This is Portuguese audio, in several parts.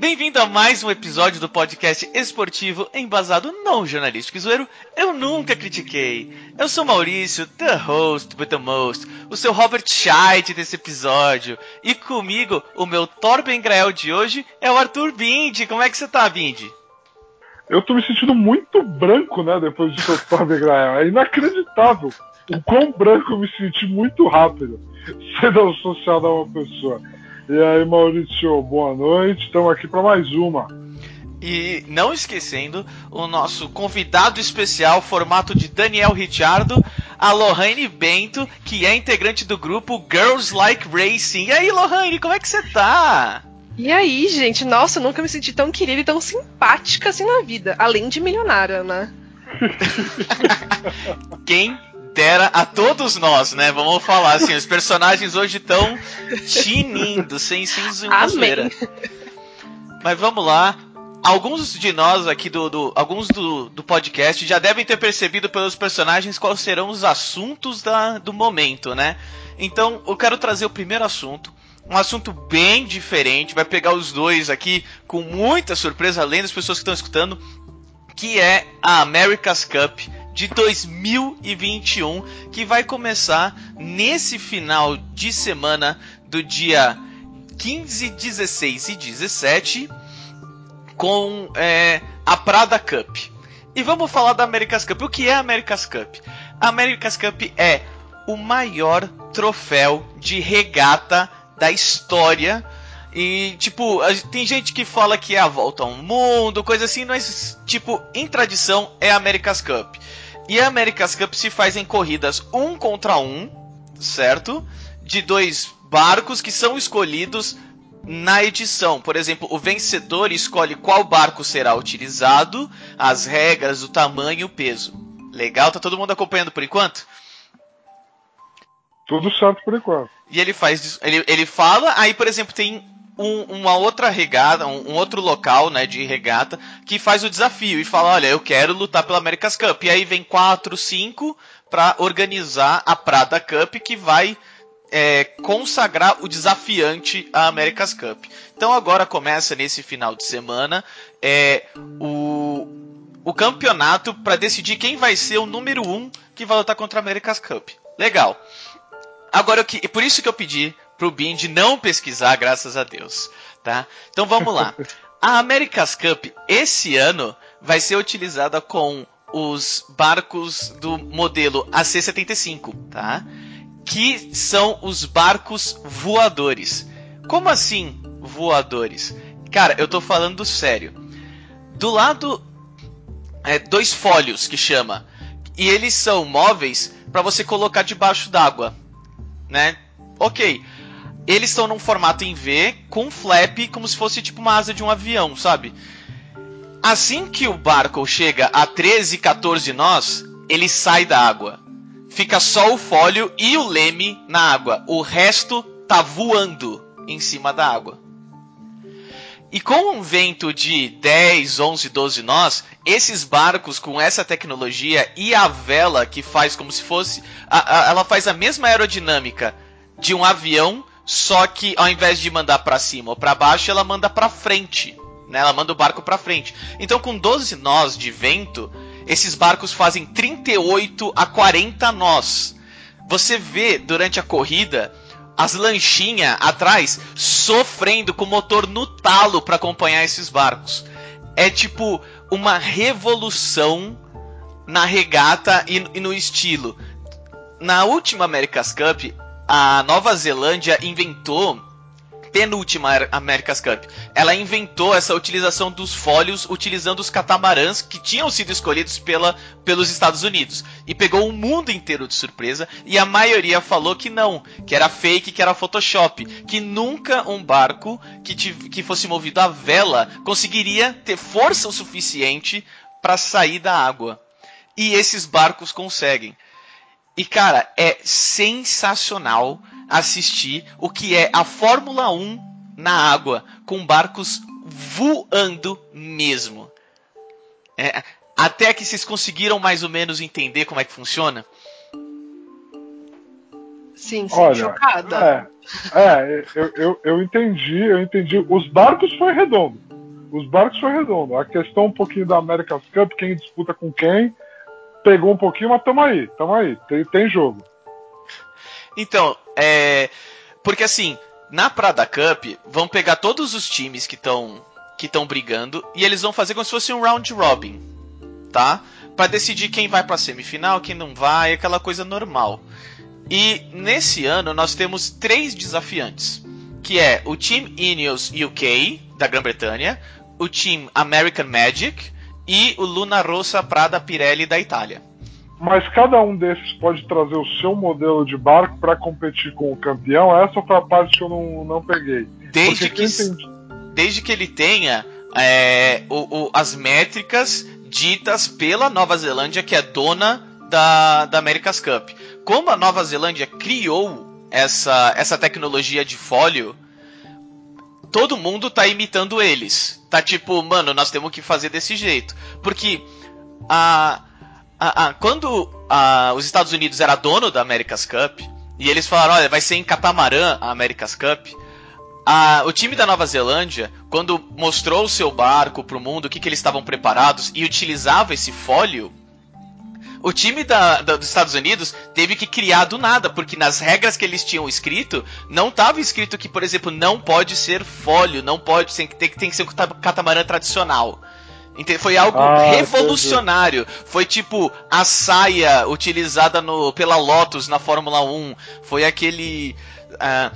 Bem-vindo a mais um episódio do podcast esportivo embasado não jornalístico e zoeiro. Eu nunca critiquei. Eu sou Maurício, the host with the most, o seu Robert Scheidt desse episódio. E comigo, o meu Torben Grael de hoje é o Arthur Bindi. Como é que você tá, Bindi? Eu tô me sentindo muito branco, né, depois de ser o Torben Grael. É inacreditável o quão branco eu me senti muito rápido sendo associado a uma pessoa. E aí, Maurício, boa noite. Estamos aqui para mais uma. E não esquecendo o nosso convidado especial, formato de Daniel Ricciardo, a Lohane Bento, que é integrante do grupo Girls Like Racing. E aí, Lohane, como é que você tá? E aí, gente? Nossa, nunca me senti tão querida e tão simpática assim na vida. Além de milionária, né? Quem dera a todos nós, né? Vamos falar assim, os personagens hoje estão tinindo, sem sem zoeira. Mas vamos lá. Alguns de nós aqui do, do alguns do, do podcast já devem ter percebido pelos personagens quais serão os assuntos da, do momento, né? Então, eu quero trazer o primeiro assunto, um assunto bem diferente, vai pegar os dois aqui com muita surpresa, além das pessoas que estão escutando, que é a America's Cup de 2021, que vai começar nesse final de semana do dia 15, 16 e 17 com é, a Prada Cup. E vamos falar da America's Cup. O que é a America's Cup? A America's Cup é o maior troféu de regata da história. E, tipo, tem gente que fala que é a volta ao mundo, coisa assim, mas, tipo, em tradição é a America's Cup. E a America's Cup se faz em corridas um contra um, certo? De dois barcos que são escolhidos na edição. Por exemplo, o vencedor escolhe qual barco será utilizado, as regras, o tamanho e o peso. Legal? Tá todo mundo acompanhando por enquanto? Tudo certo por enquanto. E ele faz. Ele, ele fala, aí, por exemplo, tem um, uma outra regata, um, um, outro local né, de regata, que faz o desafio e fala: Olha, eu quero lutar pela America's Cup. E aí vem 4, 5 para organizar a Prada Cup, que vai é, consagrar o desafiante à America's Cup. Então agora começa nesse final de semana é, o, o campeonato para decidir quem vai ser o número 1 um que vai lutar contra a America's Cup. Legal. Agora, eu, por isso que eu pedi pro Bind não pesquisar, graças a Deus. Tá? Então vamos lá. A America's Cup esse ano vai ser utilizada com os barcos do modelo AC75, tá? que são os barcos voadores. Como assim voadores? Cara, eu tô falando sério. Do lado é, dois folhos que chama e eles são móveis para você colocar debaixo d'água, né? Ok. Eles estão num formato em V com flap como se fosse tipo uma asa de um avião, sabe? Assim que o barco chega a 13, 14 nós, ele sai da água fica só o fólio e o leme na água. O resto tá voando em cima da água. E com um vento de 10, 11, 12 nós, esses barcos com essa tecnologia e a vela que faz como se fosse. A, a, ela faz a mesma aerodinâmica de um avião, só que ao invés de mandar para cima ou para baixo, ela manda para frente. Né? Ela manda o barco para frente. Então, com 12 nós de vento, esses barcos fazem 38 a 40 nós. Você vê durante a corrida as lanchinhas atrás sofrendo com o motor no talo para acompanhar esses barcos. É tipo uma revolução na regata e, e no estilo. Na última America's Cup, a Nova Zelândia inventou penúltima America's Cup. Ela inventou essa utilização dos fólios utilizando os catamarãs que tinham sido escolhidos pela, pelos Estados Unidos. E pegou o mundo inteiro de surpresa e a maioria falou que não, que era fake, que era Photoshop, que nunca um barco que, que fosse movido a vela conseguiria ter força o suficiente para sair da água. E esses barcos conseguem. E cara, é sensacional assistir o que é a Fórmula 1 na água, com barcos voando mesmo. É, até que vocês conseguiram mais ou menos entender como é que funciona? Sim, sim, Olha, chocada. É, é eu, eu, eu entendi, eu entendi. Os barcos foi redondo. Os barcos foi redondo. A questão um pouquinho da America's Cup, quem disputa com quem, pegou um pouquinho, mas tamo aí, tamo aí. Tem, tem jogo. Então, é. Porque assim, na Prada Cup, vão pegar todos os times que estão que estão brigando e eles vão fazer como se fosse um round robin, tá? Para decidir quem vai para semifinal, quem não vai, aquela coisa normal. E nesse ano nós temos três desafiantes, que é o Team Ineos UK da Grã-Bretanha, o Team American Magic e o Luna Rossa Prada Pirelli da Itália. Mas cada um desses pode trazer o seu modelo de barco para competir com o campeão. Essa foi a parte que eu não, não peguei. Desde Porque que, tem- desde que ele tenha é, o- o- as métricas ditas pela Nova Zelândia, que é dona da, da America's Cup. Como a Nova Zelândia criou essa, essa tecnologia de fólio, todo mundo tá imitando eles. Tá tipo, mano, nós temos que fazer desse jeito. Porque a, a, a- quando a- os Estados Unidos era dono da America's Cup, e eles falaram, olha, vai ser em catamarã a America's Cup, a- o time da Nova Zelândia, quando mostrou o seu barco pro mundo, o que, que eles estavam preparados e utilizava esse fólio, o time da- da- dos Estados Unidos teve que criar do nada, porque nas regras que eles tinham escrito, não estava escrito que, por exemplo, não pode ser fólio, não pode, tem, que- tem, tem que ser um cata- catamarã tradicional. Foi algo Ah, revolucionário. Foi tipo a saia utilizada no, pela Lotus na Fórmula 1. Foi aquele. ah,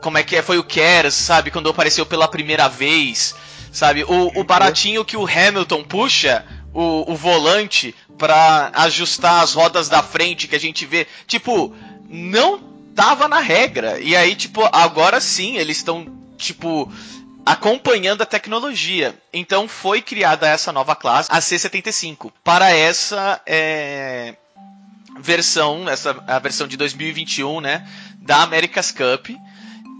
como é que é? Foi o Kers, sabe? Quando apareceu pela primeira vez. Sabe? O, o baratinho que o Hamilton puxa o, o volante pra ajustar as rodas da frente que a gente vê. Tipo, não tava na regra. E aí, tipo, agora sim eles estão, tipo, acompanhando a tecnologia. Então foi criada essa nova classe, a C75, para essa é, versão, essa a versão de 2021, né, da America's Cup.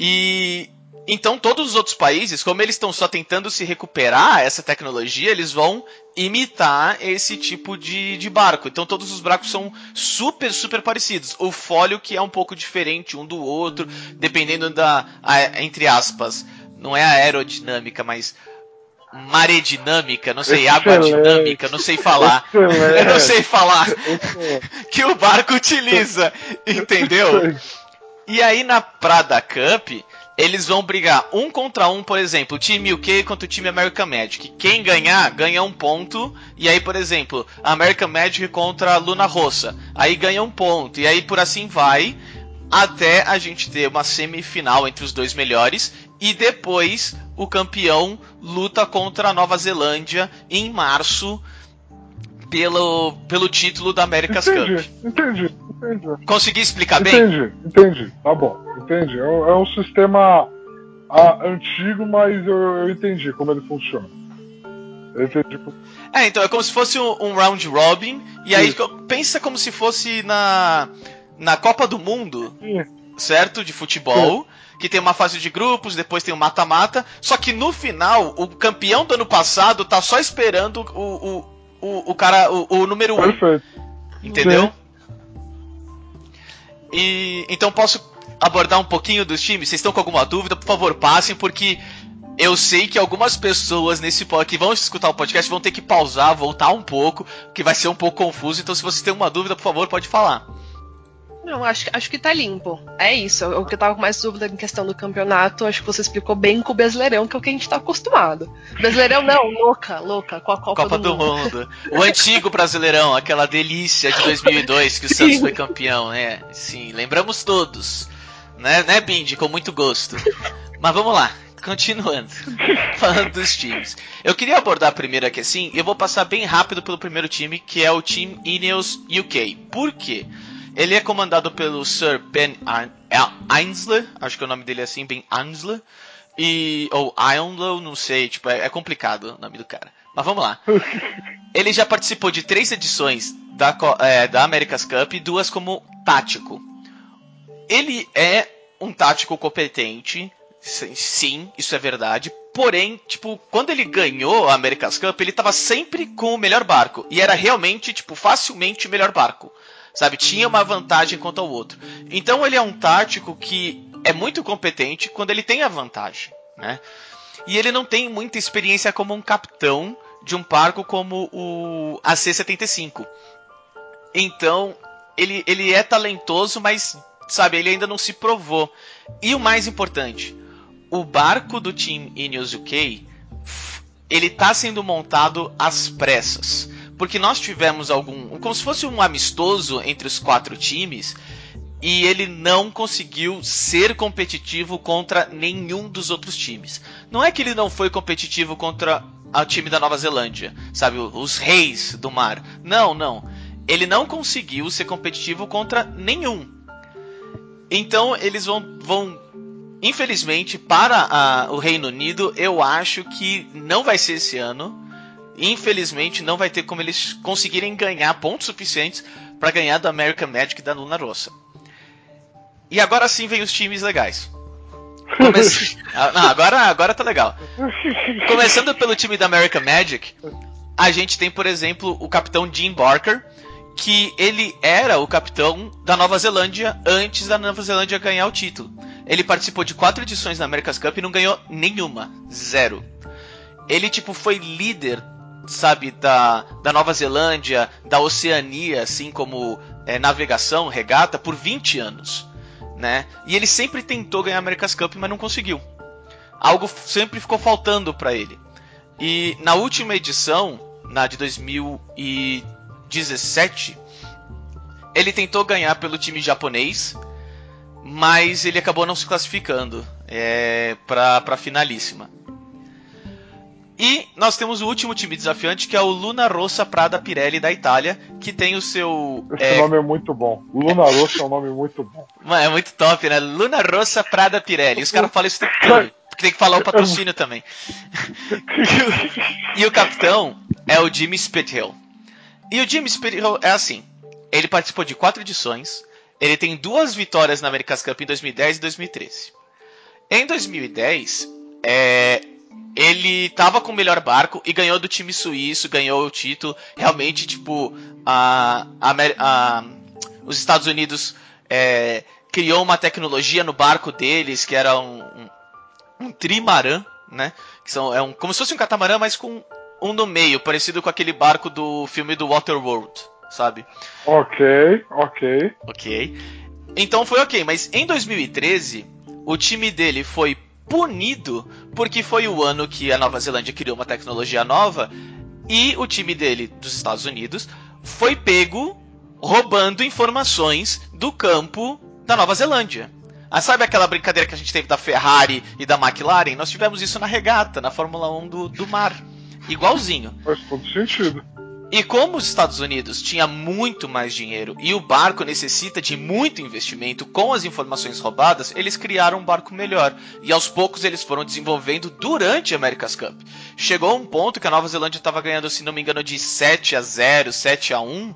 E então todos os outros países, como eles estão só tentando se recuperar essa tecnologia, eles vão imitar esse tipo de, de barco. Então todos os barcos são super, super parecidos. O fólio que é um pouco diferente um do outro, dependendo da, a- entre aspas, não é aerodinâmica, mas maredinâmica, não sei, água Excelente. dinâmica, não sei falar. Excelente. Eu não sei falar que o barco utiliza, entendeu? E aí na Prada Cup, eles vão brigar um contra um, por exemplo, o time UK contra o time American Magic. Quem ganhar, ganha um ponto. E aí, por exemplo, American Magic contra Luna Rossa. Aí ganha um ponto. E aí por assim vai. Até a gente ter uma semifinal entre os dois melhores. E depois o campeão luta contra a Nova Zelândia em março. Pelo, pelo título da America's Cup. Entendi, entendi, entendi. Consegui explicar bem? Entendi, entendi. Tá bom, entendi. É um, é um sistema ah, antigo, mas eu, eu entendi como ele funciona. Eu entendi. É, então é como se fosse um, um round robin. E aí pensa como se fosse na, na Copa do Mundo, Sim, certo? De futebol. Que tem uma fase de grupos, depois tem o mata-mata. Só que no final, o campeão do ano passado tá só esperando o, o, o, o cara, o, o número 1. Um, entendeu? E então posso abordar um pouquinho dos times? Vocês estão com alguma dúvida? Por favor, passem, porque eu sei que algumas pessoas nesse que vão escutar o podcast vão ter que pausar, voltar um pouco, que vai ser um pouco confuso. Então, se vocês têm uma dúvida, por favor, pode falar. Não, acho, acho que tá limpo. É isso. O que eu tava com mais dúvida em questão do campeonato, acho que você explicou bem com o Brasileirão, que é o que a gente tá acostumado. Brasileirão não, louca, louca, com a Copa, Copa do Mundo. O antigo Brasileirão, aquela delícia de 2002 que o Santos foi campeão, né? Sim, lembramos todos. Né, né Bindi? Com muito gosto. Mas vamos lá, continuando. Falando dos times. Eu queria abordar primeiro aqui assim, eu vou passar bem rápido pelo primeiro time, que é o Team Ineos UK. Por quê? Ele é comandado pelo Sir Ben Ar- Ainsler, acho que o nome dele é assim, Ben Ainsler. E, ou Ainlow, não sei, tipo, é, é complicado o nome do cara. Mas vamos lá. Ele já participou de três edições da, é, da America's Cup e duas como tático. Ele é um tático competente, Sim, isso é verdade. Porém, tipo, quando ele ganhou a America's Cup, ele tava sempre com o melhor barco. E era realmente, tipo, facilmente o melhor barco. Sabe? Tinha uma vantagem quanto ao outro. Então ele é um tático que é muito competente quando ele tem a vantagem, né? E ele não tem muita experiência como um capitão de um barco como o AC-75. Então, ele, ele é talentoso, mas, sabe, ele ainda não se provou. E o mais importante, o barco do Team Ineos UK, ele está sendo montado às pressas. Porque nós tivemos algum. como se fosse um amistoso entre os quatro times. E ele não conseguiu ser competitivo contra nenhum dos outros times. Não é que ele não foi competitivo contra o time da Nova Zelândia, sabe? Os reis do mar. Não, não. Ele não conseguiu ser competitivo contra nenhum. Então eles vão, vão infelizmente, para a, o Reino Unido, eu acho que não vai ser esse ano. Infelizmente, não vai ter como eles conseguirem ganhar pontos suficientes para ganhar do American Magic da Luna Rossa. E agora sim vem os times legais. Comece... Ah, não, agora, agora tá legal. Começando pelo time da American Magic, a gente tem, por exemplo, o capitão Jim Barker, que ele era o capitão da Nova Zelândia antes da Nova Zelândia ganhar o título. Ele participou de quatro edições da America's Cup e não ganhou nenhuma. Zero. Ele, tipo, foi líder, sabe, da, da Nova Zelândia, da Oceania, assim como é, navegação, regata, por 20 anos. Né? E ele sempre tentou ganhar a America's Cup, mas não conseguiu. Algo sempre ficou faltando para ele. E na última edição, na de 2017, ele tentou ganhar pelo time japonês, mas ele acabou não se classificando é, para a finalíssima. E nós temos o último time desafiante, que é o Luna Rossa Prada Pirelli da Itália, que tem o seu. Esse é... nome é muito bom. Luna Rossa é um nome muito bom. Mano, é muito top, né? Luna Rossa Prada Pirelli. Os caras falam isso tempo todo. Porque tem que falar o patrocínio também. e o capitão é o Jimmy Spithill. E o Jimmy Spithill é assim: ele participou de quatro edições, ele tem duas vitórias na America's Cup em 2010 e 2013. Em 2010, é, ele estava com o melhor barco e ganhou do time suíço, ganhou o título. Realmente, tipo, a, a, a os Estados Unidos é, criou uma tecnologia no barco deles que era um, um, um trimarã, né? Que são, é um, como se fosse um catamarã, mas com um no meio, parecido com aquele barco do filme do Waterworld sabe? Ok, ok. Ok. Então foi ok, mas em 2013 o time dele foi punido porque foi o ano que a Nova Zelândia criou uma tecnologia nova e o time dele dos Estados Unidos foi pego roubando informações do campo da Nova Zelândia. Ah, sabe aquela brincadeira que a gente teve da Ferrari e da McLaren? Nós tivemos isso na regata, na Fórmula 1 do, do mar. Igualzinho. Faz todo sentido. E como os Estados Unidos tinha muito mais dinheiro e o barco necessita de muito investimento com as informações roubadas, eles criaram um barco melhor. E aos poucos eles foram desenvolvendo durante a America's Cup. Chegou um ponto que a Nova Zelândia estava ganhando, se não me engano, de 7 a 0, 7 a 1.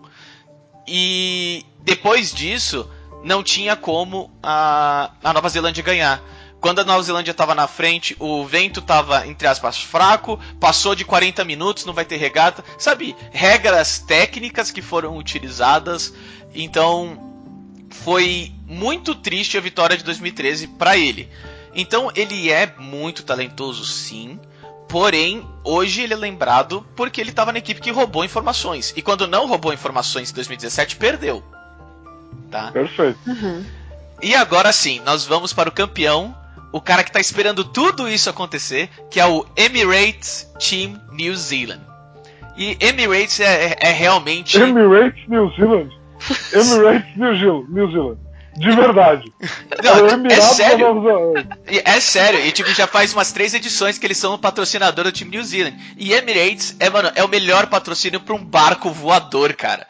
E depois disso, não tinha como a, a Nova Zelândia ganhar. Quando a Nova Zelândia estava na frente, o vento estava, entre aspas, fraco, passou de 40 minutos, não vai ter regata. Sabe, regras técnicas que foram utilizadas. Então, foi muito triste a vitória de 2013 para ele. Então, ele é muito talentoso, sim. Porém, hoje ele é lembrado porque ele estava na equipe que roubou informações. E quando não roubou informações em 2017, perdeu. Tá? Perfeito. Uhum. E agora sim, nós vamos para o campeão o cara que tá esperando tudo isso acontecer, que é o Emirates Team New Zealand. E Emirates é, é, é realmente. Emirates New Zealand? Emirates New Zealand. New Zealand. De verdade. Não, é, é sério. É sério. E tipo, já faz umas três edições que eles são o patrocinador do time New Zealand. E Emirates é, mano, é o melhor patrocínio para um barco voador, cara.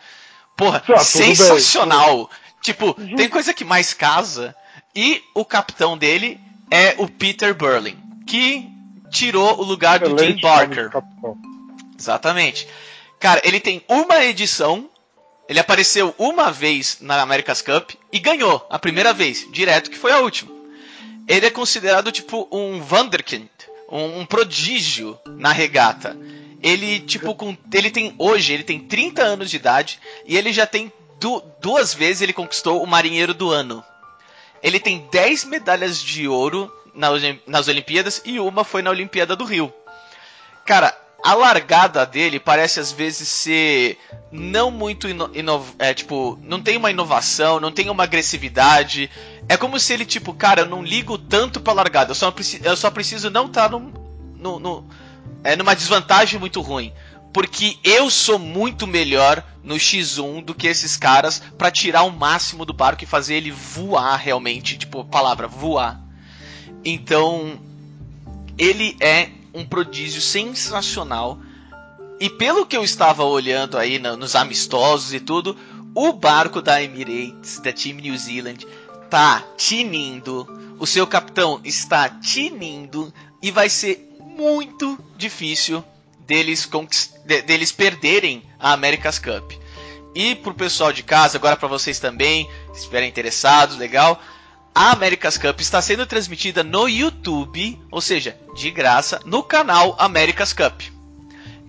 Porra, tá, sensacional. Tipo, tem coisa que mais casa. E o capitão dele é o Peter Burling, que tirou o lugar do Jim Barker. Exatamente. Cara, ele tem uma edição, ele apareceu uma vez na America's Cup e ganhou a primeira vez, direto que foi a última. ele é considerado tipo um wunderkind, um, um prodígio na regata. Ele tipo com ele tem hoje ele tem 30 anos de idade e ele já tem du duas vezes ele conquistou o marinheiro do ano. Ele tem 10 medalhas de ouro nas Olimpíadas e uma foi na Olimpíada do Rio. Cara, a largada dele parece às vezes ser não muito é, tipo, não tem uma inovação, não tem uma agressividade. É como se ele, tipo, cara, eu não ligo tanto pra largada, eu só, eu só preciso não estar tá no, no, é, numa desvantagem muito ruim. Porque eu sou muito melhor no X1 do que esses caras para tirar o máximo do barco e fazer ele voar realmente. Tipo, palavra, voar. Então, ele é um prodígio sensacional. E pelo que eu estava olhando aí no, nos amistosos e tudo, o barco da Emirates, da Team New Zealand, tá tinindo. O seu capitão está tinindo e vai ser muito difícil deles, deles perderem a America's Cup. E pro pessoal de casa, agora para vocês também, se estiverem interessados, legal a America's Cup está sendo transmitida no YouTube, ou seja, de graça, no canal America's Cup.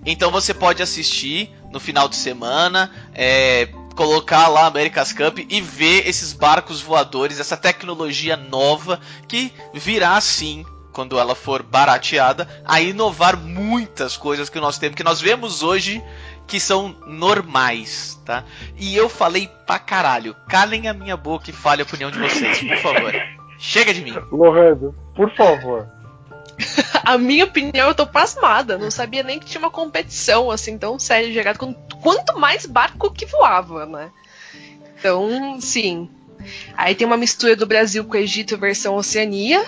Então você pode assistir no final de semana, é, colocar lá America's Cup e ver esses barcos voadores, essa tecnologia nova que virá sim quando ela for barateada, a inovar muitas coisas que nós temos, que nós vemos hoje que são normais, tá? E eu falei pra caralho. Calem a minha boca e fale a opinião de vocês, por favor. Chega de mim. Loredo, por favor. a minha opinião, eu tô pasmada. Não sabia nem que tinha uma competição assim tão séria de Quanto mais barco que voava, né? Então, sim. Aí tem uma mistura do Brasil com o Egito versão Oceania.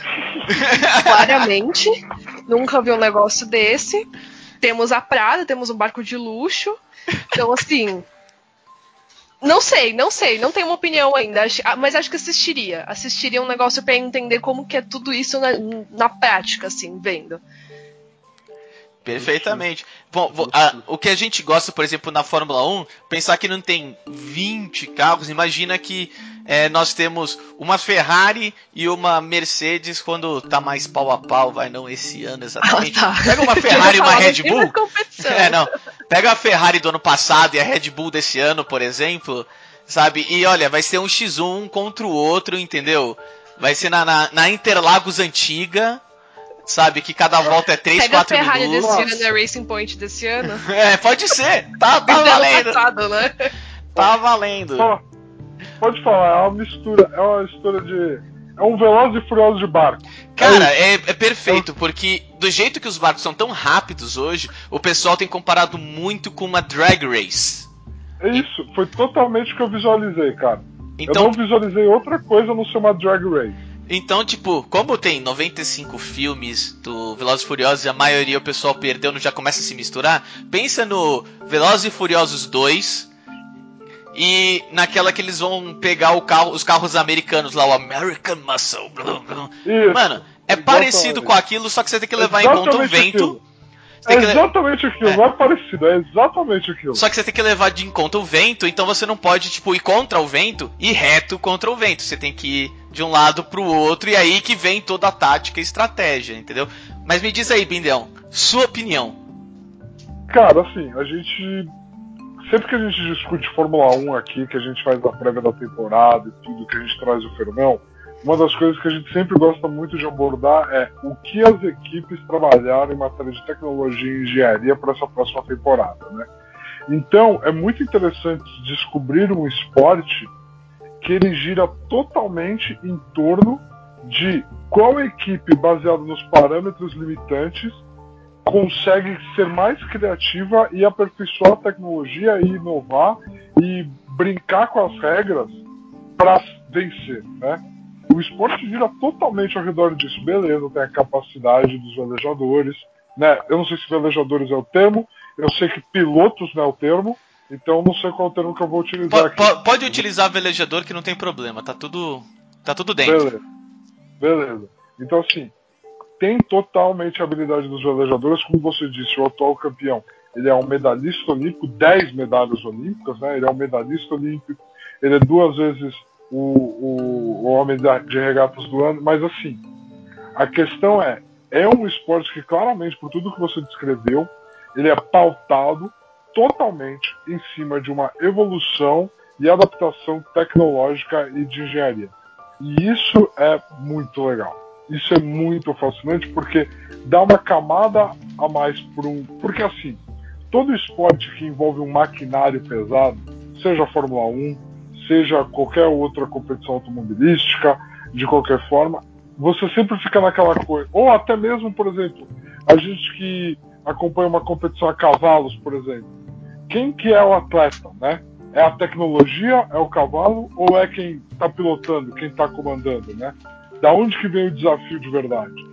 claramente. Nunca vi um negócio desse. Temos a Prada, temos um barco de luxo. Então, assim. Não sei, não sei, não tenho uma opinião ainda, ah, mas acho que assistiria. Assistiria um negócio para entender como que é tudo isso na, na prática, assim, vendo. Perfeitamente. Bom, a, o que a gente gosta, por exemplo, na Fórmula 1, pensar que não tem 20 carros, imagina que é, nós temos uma Ferrari e uma Mercedes quando tá mais pau a pau, vai não esse ano exatamente. Ah, tá. Pega uma Ferrari e uma Red Bull. É, não. Pega a Ferrari do ano passado e a Red Bull desse ano, por exemplo, sabe? E olha, vai ser um X1 contra o outro, entendeu? Vai ser na, na, na Interlagos antiga, sabe? Que cada volta é 3, Pega 4 minutos. Pega a Ferrari minutos. desse ano na Racing Point desse ano. É, pode ser. Tá, tá valendo. Passado, né? Tá valendo. pode falar, é uma mistura, é uma mistura de. É um veloz e furioso de barco. Cara, é, é, é perfeito, porque do jeito que os barcos são tão rápidos hoje, o pessoal tem comparado muito com uma drag race. É isso, foi totalmente o que eu visualizei, cara. Então, eu não visualizei outra coisa não ser uma drag race. Então, tipo, como tem 95 filmes do Velozes e Furiosos e a maioria o pessoal perdeu, não já começa a se misturar, pensa no Velozes e Furiosos 2 e naquela que eles vão pegar carro, os carros americanos lá, o American Muscle. Isso, Mano, é parecido com aquilo, só que você tem que levar exatamente em conta o vento. Aquilo. É exatamente aquilo, é. não é parecido, é exatamente aquilo. Só que você tem que levar de em conta o vento, então você não pode, tipo, ir contra o vento e reto contra o vento. Você tem que ir de um lado pro outro, e aí que vem toda a tática e estratégia, entendeu? Mas me diz aí, Bindão, sua opinião. Cara, assim, a gente. Sempre que a gente discute Fórmula 1 aqui, que a gente faz a prévia da temporada e tudo, que a gente traz o Fernão, uma das coisas que a gente sempre gosta muito de abordar é o que as equipes trabalharam em matéria de tecnologia e engenharia para essa próxima temporada, né? Então, é muito interessante descobrir um esporte que ele gira totalmente em torno de qual equipe, baseada nos parâmetros limitantes, consegue ser mais criativa e aperfeiçoar a tecnologia e inovar e brincar com as regras para vencer, né? O esporte gira totalmente ao redor disso. Beleza, tem a capacidade dos velejadores, né? Eu não sei se velejadores é o termo, eu sei que pilotos não é o termo, então não sei qual termo que eu vou utilizar aqui. Pode, pode utilizar velejador que não tem problema, tá tudo, tá tudo dentro. Beleza. Beleza. Então assim, tem totalmente a habilidade dos velejadores, como você disse, o atual campeão. Ele é um medalhista olímpico, 10 medalhas olímpicas, né? Ele é um medalhista olímpico, ele é duas vezes o, o, o homem de regatas do ano, mas assim, A questão é, é um esporte que claramente, por tudo que você descreveu, ele é pautado totalmente em cima de uma evolução e adaptação tecnológica e de engenharia. E isso é muito legal. Isso é muito fascinante porque dá uma camada a mais por um. Porque assim, todo esporte que envolve um maquinário pesado, seja a Fórmula 1, seja qualquer outra competição automobilística, de qualquer forma, você sempre fica naquela coisa. Ou até mesmo, por exemplo, a gente que acompanha uma competição a cavalos, por exemplo. Quem que é o atleta, né? É a tecnologia, é o cavalo ou é quem está pilotando, quem está comandando, né? Da onde que vem o desafio de verdade?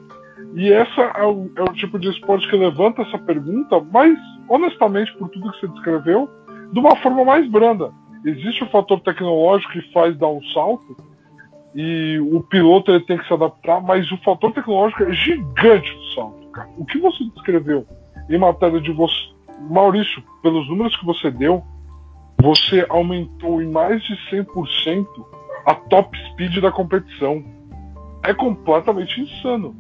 E essa é o, é o tipo de esporte que levanta essa pergunta, mas honestamente, por tudo que você descreveu, de uma forma mais branda. Existe o fator tecnológico que faz dar um salto e o piloto ele tem que se adaptar, mas o fator tecnológico é gigante do salto, cara. O que você descreveu em matéria de você, Maurício, pelos números que você deu, você aumentou em mais de 100% a top speed da competição. É completamente insano.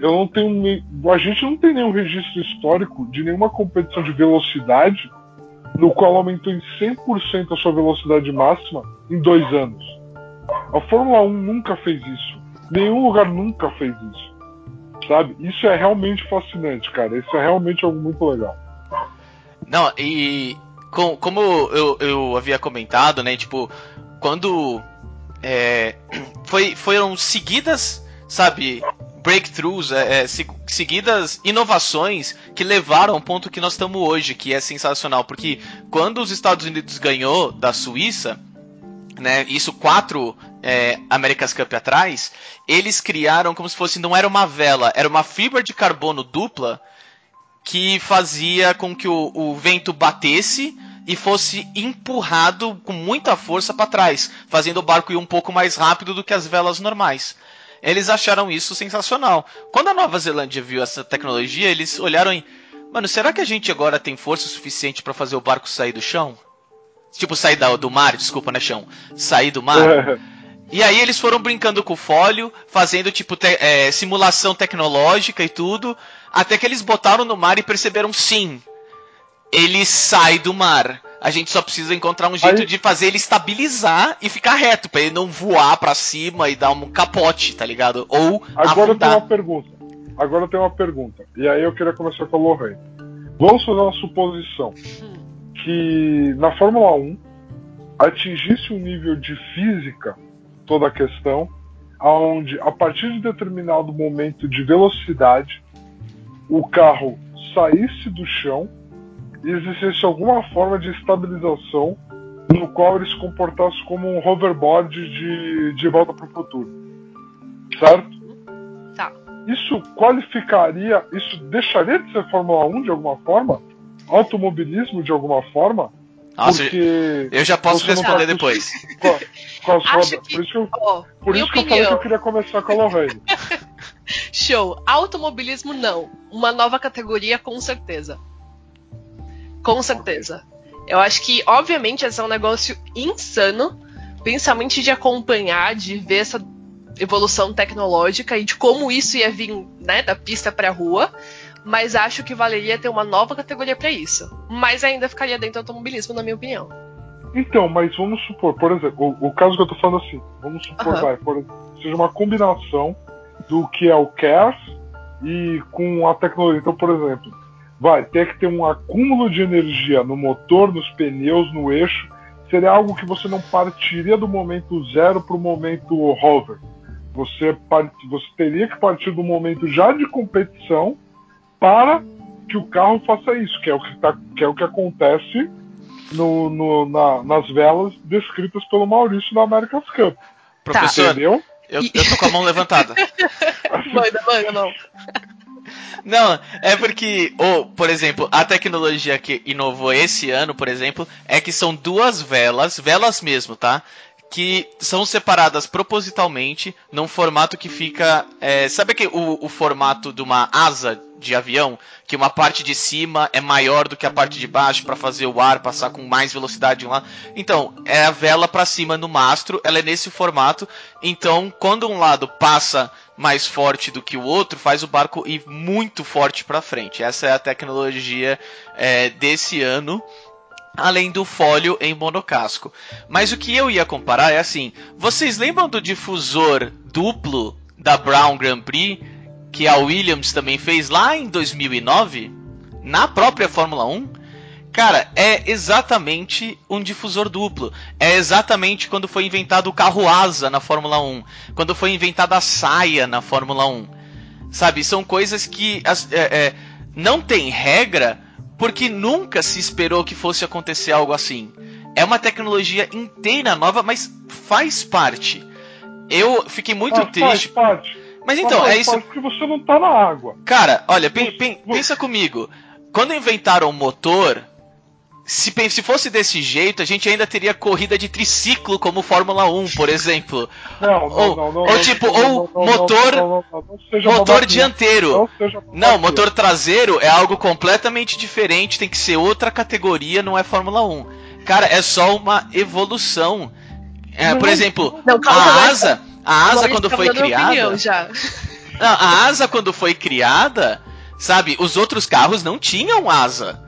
Eu não tenho a gente não tem nenhum registro histórico de nenhuma competição de velocidade no qual aumentou em 100% a sua velocidade máxima em dois anos. A Fórmula 1 nunca fez isso. Nenhum lugar nunca fez isso. Sabe? Isso é realmente fascinante, cara. Isso é realmente algo muito legal. Não, e com, como eu, eu havia comentado, né? Tipo, quando é, foi, foram seguidas, sabe, breakthroughs, é, é, seguidas inovações que levaram ao ponto que nós estamos hoje, que é sensacional. Porque quando os Estados Unidos ganhou da Suíça, né, isso quatro é, America's Cup atrás, eles criaram como se fosse, não era uma vela, era uma fibra de carbono dupla que fazia com que o, o vento batesse e fosse empurrado com muita força para trás, fazendo o barco ir um pouco mais rápido do que as velas normais. Eles acharam isso sensacional. Quando a Nova Zelândia viu essa tecnologia, eles olharam e, mano, será que a gente agora tem força suficiente para fazer o barco sair do chão? Tipo, sair do mar, desculpa, né, chão? Sair do mar. E aí eles foram brincando com o fólio, fazendo tipo te é, simulação tecnológica e tudo, até que eles botaram no mar e perceberam sim, ele sai do mar. A gente só precisa encontrar um jeito aí... de fazer ele estabilizar e ficar reto, para ele não voar para cima e dar um capote, tá ligado? Ou Agora eu tenho uma pergunta. Agora eu tenho uma pergunta. E aí eu queria começar com a Lorraine. Vamos fazer uma suposição. Que na Fórmula 1 atingisse um nível de física toda a questão, aonde a partir de determinado momento de velocidade o carro saísse do chão e existisse alguma forma de estabilização no qual ele se comportasse como um hoverboard de, de volta para o futuro. Certo? Tá. Isso qualificaria, isso deixaria de ser Fórmula 1 de alguma forma? automobilismo de alguma forma. Nossa, porque eu já posso responder depois. Com, com rodas. Que, por isso que eu, oh, por isso que eu falei que eu queria começar com a Lorraine. Show. Automobilismo não. Uma nova categoria com certeza. Com certeza. Eu acho que, obviamente, esse é um negócio insano, principalmente de acompanhar, de ver essa evolução tecnológica e de como isso ia vir né, da pista para a rua mas acho que valeria ter uma nova categoria para isso. Mas ainda ficaria dentro do automobilismo, na minha opinião. Então, mas vamos supor, por exemplo, o, o caso que eu tô falando assim, vamos supor, uhum. vai, por, seja uma combinação do que é o CAS e com a tecnologia. Então, por exemplo, vai ter que ter um acúmulo de energia no motor, nos pneus, no eixo. Seria algo que você não partiria do momento zero para o momento hover. Você, part... você teria que partir do momento já de competição para que o carro faça isso, que é o que, tá, que, é o que acontece no, no na, nas velas descritas pelo Maurício na America's Cup. Professor, Entendeu? Eu, eu tô com a mão levantada. manda, manda, não. Não, é porque, ou, por exemplo, a tecnologia que inovou esse ano, por exemplo, é que são duas velas, velas mesmo, tá? que são separadas propositalmente num formato que fica. É, sabe que o, o, formato de uma asa de avião? Que uma parte de cima é maior do que a parte de baixo para fazer o ar passar com mais velocidade lá. Então, é a vela para cima no mastro, ela é nesse formato. Então, quando um lado passa mais forte do que o outro faz o barco ir muito forte para frente. Essa é a tecnologia é, desse ano. Além do fólio em monocasco. Mas o que eu ia comparar é assim: vocês lembram do difusor duplo da Brown Grand Prix que a Williams também fez lá em 2009? Na própria Fórmula 1? Cara, é exatamente um difusor duplo. É exatamente quando foi inventado o carro asa na Fórmula 1. Quando foi inventada a saia na Fórmula 1. Sabe? São coisas que é, é, não tem regra porque nunca se esperou que fosse acontecer algo assim. É uma tecnologia inteira nova, mas faz parte. Eu fiquei muito Ah, triste. Faz parte. Mas então, Faz é isso. parte Porque você não tá na água. Cara, olha, pen- pen- pensa comigo. Quando inventaram o motor, se, se fosse desse jeito, a gente ainda teria corrida de triciclo como Fórmula 1, por exemplo. Não, não, Ou- não, não. ou tipo, ou motor- Motor dianteiro. Não motor traseiro é algo completamente diferente, tem que ser outra categoria, não é Fórmula 1. Cara, é só uma evolução. É, por exemplo, a asa, a asa quando tá foi criada, a asa quando foi criada, sabe, os outros carros não tinham asa.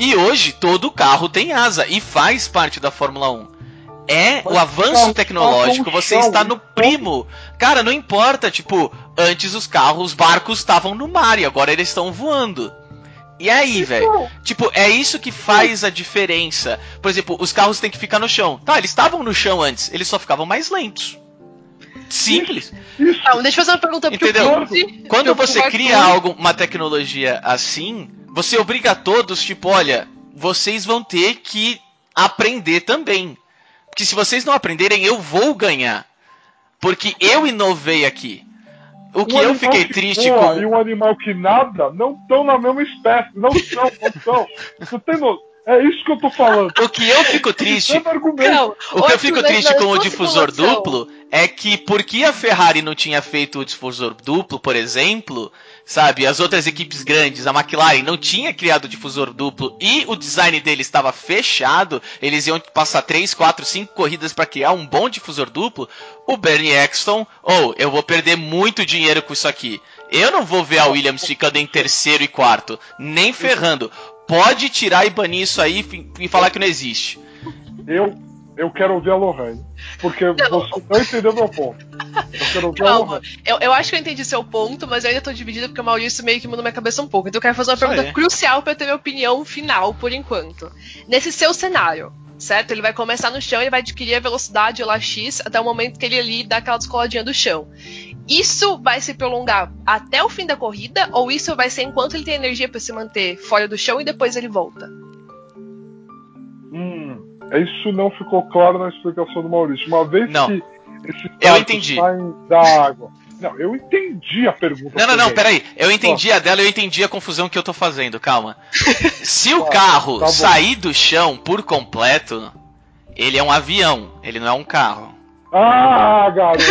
E hoje todo carro tem asa e faz parte da Fórmula 1. É o avanço tecnológico, você está no primo. Cara, não importa, tipo, antes os carros, os barcos estavam no mar e agora eles estão voando. E aí, velho? Tipo, é isso que faz a diferença. Por exemplo, os carros têm que ficar no chão. Tá, eles estavam no chão antes, eles só ficavam mais lentos. Simples. Não, deixa eu fazer uma pergunta pro Entendeu? Quando você cria algo, uma tecnologia assim, você obriga todos, tipo, olha, vocês vão ter que aprender também. Porque se vocês não aprenderem, eu vou ganhar. Porque eu inovei aqui. O que Um eu fiquei que triste com. E um animal que nada não estão na mesma espécie. Não estão, não estão. Você tem no... É isso que eu tô falando. O que eu fico triste Esse é o argumento. Não, O que eu fico triste na com o difusor duplo é que porque a Ferrari não tinha feito o difusor duplo, por exemplo, sabe, as outras equipes grandes, a McLaren não tinha criado o difusor duplo e o design dele estava fechado, eles iam passar 3, 4, 5 corridas para criar um bom difusor duplo, o Bernie Eccleston, ou eu vou perder muito dinheiro com isso aqui. Eu não vou ver a Williams ficando em terceiro e quarto, nem ferrando. Pode tirar e banir isso aí e falar que não existe. Eu, eu quero ouvir a Lohane. Porque Não. você não entendeu meu ponto. Eu quero ouvir a Calma, Lohane. eu, eu acho que eu entendi seu ponto, mas eu ainda tô dividida porque o Maurício meio que mudou minha cabeça um pouco. Então eu quero fazer uma Isso pergunta aí. crucial pra eu ter minha opinião final por enquanto. Nesse seu cenário, certo? Ele vai começar no chão, ele vai adquirir a velocidade lá X até o momento que ele ali dá aquela descoladinha do chão. Isso vai se prolongar até o fim da corrida ou isso vai ser enquanto ele tem energia pra se manter fora do chão e depois ele volta? Hum, isso não ficou claro na explicação do Maurício. Uma vez Não. que esses Eu entendi. da água. Não, eu entendi a pergunta. Não, não, não, peraí. Eu entendi a dela, eu entendi a confusão que eu tô fazendo, calma. Se o carro tá sair do chão por completo, ele é um avião, ele não é um carro. Ah, garoto!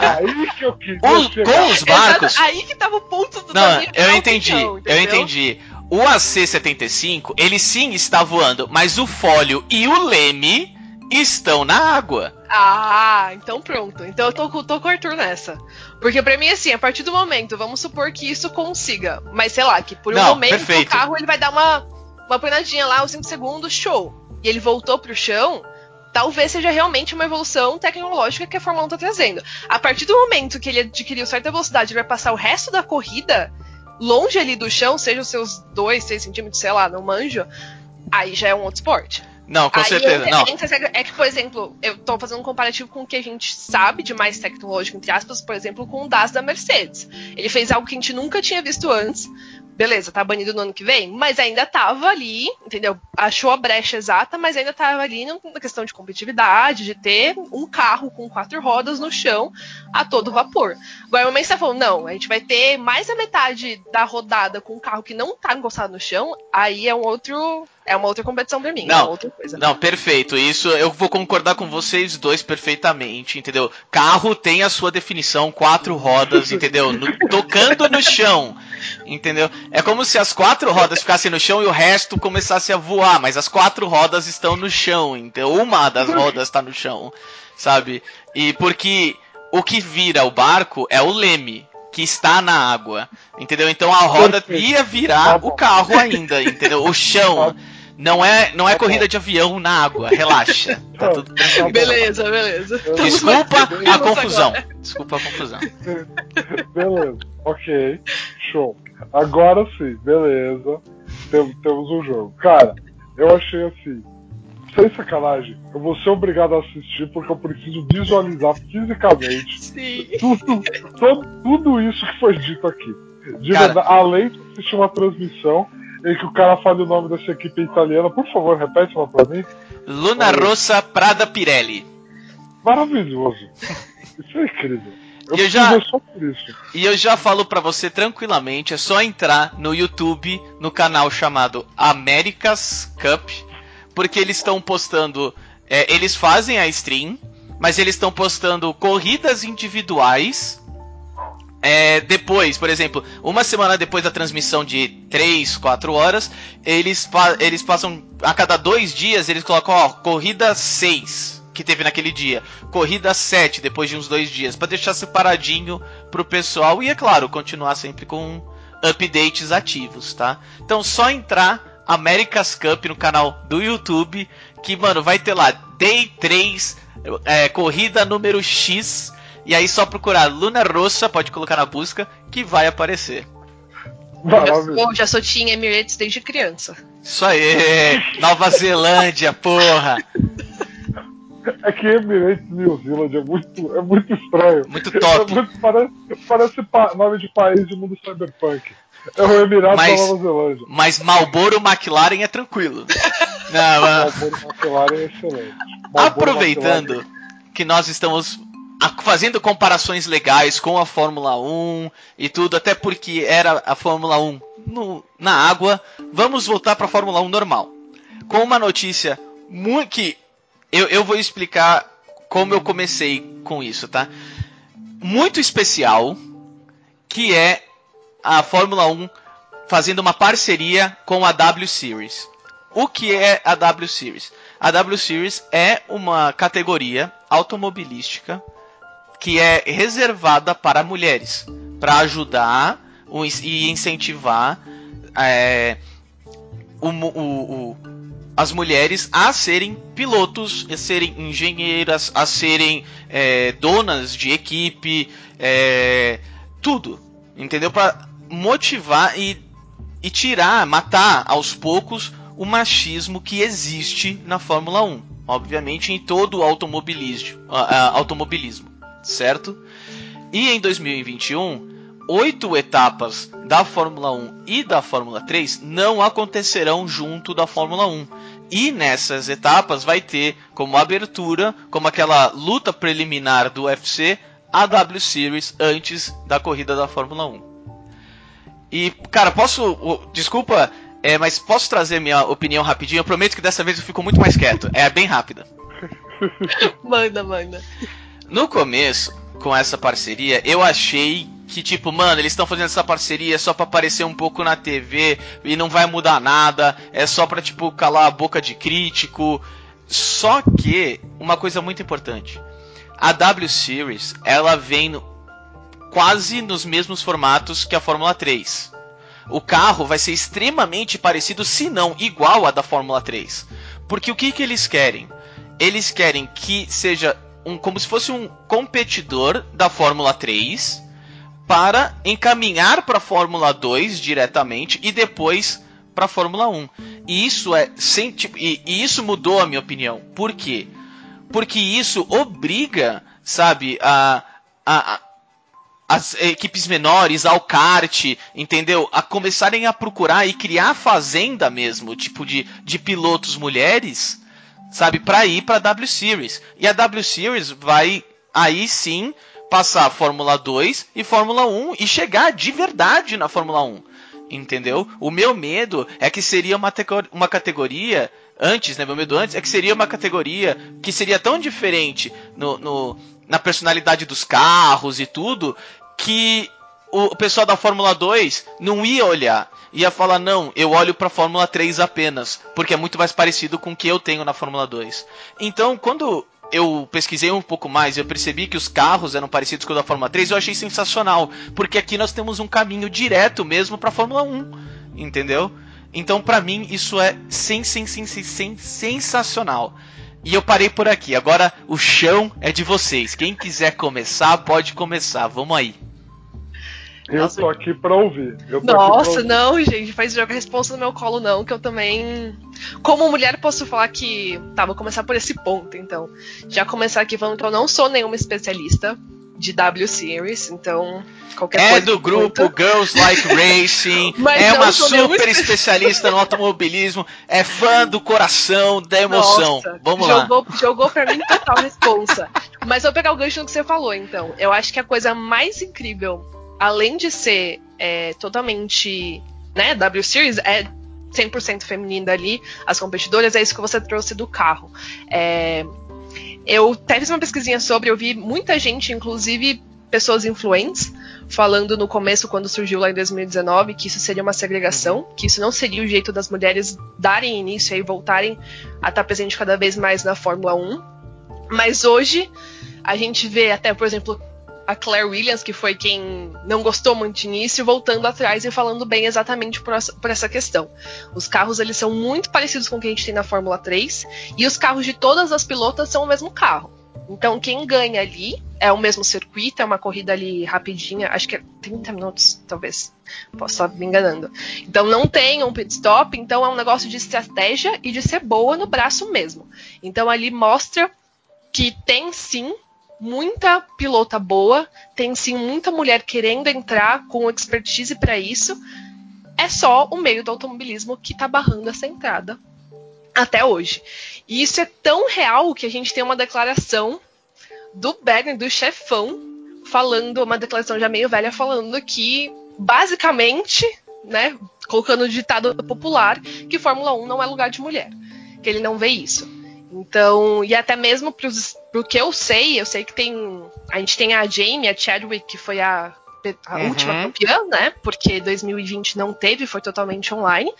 Aí que eu quis. Os- com os barcos. Exato, aí que tava o ponto do Não, eu opinião, entendi, eu entendi. O AC-75, ele sim está voando, mas o fólio e o leme estão na água. Ah, então pronto. Então eu tô, com- tô com o Arthur nessa. Porque pra mim, assim, a partir do momento, vamos supor que isso consiga. Mas sei lá, que por um Não, momento perfeito. o carro ele vai dar uma, uma penadinha lá, uns 5 segundos, show. E ele voltou pro chão. Talvez seja realmente uma evolução tecnológica que a Fórmula 1 tá trazendo. A partir do momento que ele adquiriu certa velocidade, ele vai passar o resto da corrida longe ali do chão, seja os seus 2, 6 centímetros, sei lá, não manjo, aí já é um outro esporte. Não, com Aí certeza. Não, diferença É que, por exemplo, eu tô fazendo um comparativo com o que a gente sabe de mais tecnológico, entre aspas, por exemplo, com o DAS da Mercedes. Ele fez algo que a gente nunca tinha visto antes. Beleza, tá banido no ano que vem, mas ainda tava ali, entendeu? Achou a brecha exata, mas ainda tava ali na questão de competitividade, de ter um carro com quatro rodas no chão a todo vapor. Agora, o momento que você tá falando, não, a gente vai ter mais da metade da rodada com um carro que não tá encostado no chão, aí é um outro. É uma outra competição pra mim, é Não, uma outra coisa. Não, perfeito. Isso eu vou concordar com vocês dois perfeitamente, entendeu? Carro tem a sua definição, quatro rodas, entendeu? No- tocando no chão, entendeu? É como se as quatro rodas ficassem no chão e o resto começasse a voar, mas as quatro rodas estão no chão, então uma das rodas está no chão, sabe? E porque o que vira o barco é o leme. que está na água, entendeu? Então a roda ia virar Tá o carro ainda, entendeu? O chão. Não é, não é Tá corrida de avião na água, relaxa. Tá Tá, tudo tá. Beleza, beleza. Desculpa a confusão. Desculpa a confusão. Beleza, ok, show. Agora sim, beleza. Tem- temos um jogo. Cara, eu achei assim, sem sacanagem, eu vou ser obrigado a assistir porque eu preciso visualizar fisicamente Sim. tudo, todo- tudo isso que foi dito aqui. De Cara. verdade, além de assistir uma transmissão em que o cara fale o nome dessa equipe italiana, por favor, repete lá pra mim. Luna Rossa Prada Pirelli. Maravilhoso. Isso é incrível. Eu, E eu já-. E eu já falo pra você tranquilamente, é só entrar no YouTube, no canal chamado America's Cup, porque eles estão postando, é, eles fazem a stream, mas eles estão postando corridas individuais. é, depois, por exemplo, uma semana depois da transmissão de 3, 4 horas, eles, eles passam. A cada dois dias eles colocam, ó, corrida 6 que teve naquele dia. Corrida 7 depois de uns dois dias. Pra deixar separadinho pro pessoal. E é claro, continuar sempre com updates ativos, tá? Então só entrar America's Cup no canal do YouTube. Que, mano, vai ter lá Day 3, é, corrida número X. E aí só procurar Luna Rossa, pode colocar na busca, que vai aparecer. Bom, já sou Team Emirates desde criança. Isso aí, Nova Zelândia, porra. É que Emirates New Zealand é muito, é muito estranho. Muito top. É muito- parece parece pa- nome de país de mundo cyberpunk. É o Emirados Mas- da Nova Zelândia. Mas Marlboro McLaren é tranquilo. Não, Marlboro McLaren é excelente. Marlboro Aproveitando que nós estamos fazendo comparações legais com a Fórmula 1 e tudo, até porque era a Fórmula 1 no- na água, vamos voltar para a Fórmula 1 normal. Com uma notícia muito que eu, eu vou explicar como eu comecei com isso, tá? Muito especial, que é a Fórmula 1 fazendo uma parceria com a W Series. O que é a W Series? A W Series é uma categoria automobilística que é reservada para mulheres, para ajudar e incentivar é, o o- o- as mulheres a serem pilotos, a serem engenheiras, a serem é, donas de equipe, é, tudo, entendeu? Para motivar e, e tirar, matar aos poucos o machismo que existe na Fórmula 1. Obviamente em todo o automobilismo, automobilismo certo? E em 2021, oito etapas da Fórmula 1 e da Fórmula 3 não acontecerão junto da Fórmula 1. E nessas etapas vai ter como abertura, como aquela luta preliminar do UFC, a W Series antes da corrida da Fórmula 1. E, cara, posso. Desculpa, é, mas posso trazer minha opinião rapidinho? Eu prometo que dessa vez eu fico muito mais quieto. É bem rápida. Manda, manda. No começo, com essa parceria, eu achei que, tipo, mano, eles estão fazendo essa parceria só pra aparecer um pouco na TV e não vai mudar nada, é só pra, tipo, calar a boca de crítico. Só que, uma coisa muito importante: a W Series, ela vem no- quase nos mesmos formatos que a Fórmula 3. O carro vai ser extremamente parecido, se não igual à da Fórmula 3. Porque o que, que eles querem? Eles querem que seja um, como se fosse um competidor da Fórmula 3 para encaminhar para a Fórmula 2 diretamente e depois para a Fórmula 1. E isso é sem, tipo, e, e isso mudou a minha opinião. Por quê? Porque isso obriga, sabe, a, a, a as equipes menores ao kart, entendeu? A começarem a procurar e criar fazenda mesmo, tipo de, de pilotos mulheres, sabe, para ir para W Series. E a W Series vai aí sim passar Fórmula 2 e Fórmula 1 e chegar de verdade na Fórmula 1. Entendeu? O meu medo é que seria uma, uma categoria antes, né? Meu medo antes é que seria uma categoria que seria tão diferente no, no- na personalidade dos carros e tudo que o pessoal da Fórmula 2 não ia olhar. Ia falar, não, eu olho pra Fórmula 3 apenas, porque é muito mais parecido com o que eu tenho na Fórmula 2. Então, quando eu pesquisei um pouco mais e eu percebi que os carros eram parecidos com o da Fórmula 3, eu achei sensacional. Porque aqui nós temos um caminho direto mesmo pra Fórmula 1. Entendeu? Então, pra mim, isso é sen, sen, sen, sen, sen, sensacional. E eu parei por aqui. Agora o chão é de vocês. Quem quiser começar, pode começar. Vamos aí. Eu Nossa. tô aqui pra ouvir. Aqui pra Nossa, ouvir. não, gente, faz jogar a responsa no meu colo, não, que eu também. Como mulher, posso falar que. Tá, vou começar por esse ponto, então. Já começar aqui falando que eu não sou nenhuma especialista de W Series, então. Qualquer É coisa do que grupo conta. Girls Like Racing, Mas é uma super especialista no automobilismo, é fã do coração, da emoção. Nossa, Vamos lá. jogou, Jogou pra mim total responsa. Mas eu vou pegar o gancho no que você falou, então. Eu acho que a coisa mais incrível, além de ser é, totalmente, né, W Series, é 100% feminina ali, as competidoras, é isso que você trouxe do carro. É, eu até fiz uma pesquisinha sobre, eu vi muita gente, inclusive pessoas influentes, falando no começo, quando surgiu lá em 2019, que isso seria uma segregação, que isso não seria o jeito das mulheres darem início e voltarem a estar presente cada vez mais na Fórmula 1. Mas hoje a gente vê até, por exemplo, a Claire Williams, que foi quem não gostou muito de início, voltando atrás e falando bem exatamente por essa, por essa questão. Os carros eles são muito parecidos com o que a gente tem na Fórmula 3 e os carros de todas as pilotas são o mesmo carro. Então quem ganha ali é o mesmo circuito, é uma corrida ali rapidinha, acho que é 30 minutos, talvez. Posso estar me enganando. Então não tem um pit stop, então é um negócio de estratégia e de ser boa no braço mesmo. Então ali mostra que tem sim muita pilota boa, tem sim muita mulher querendo entrar com expertise para isso. É só o meio do automobilismo que tá barrando essa entrada até hoje. E isso é tão real que a gente tem uma declaração do Bernie, do chefão, falando, uma declaração já meio velha, falando que, basicamente, né, colocando o ditado popular, que Fórmula 1 não é lugar de mulher. Que ele não vê isso. Então, e até mesmo pros, pro que eu sei, eu sei que tem. A gente tem a Jamie, a Chadwick, que foi a, a Uhum. última campeã, né? Porque 2020 não teve, foi totalmente online.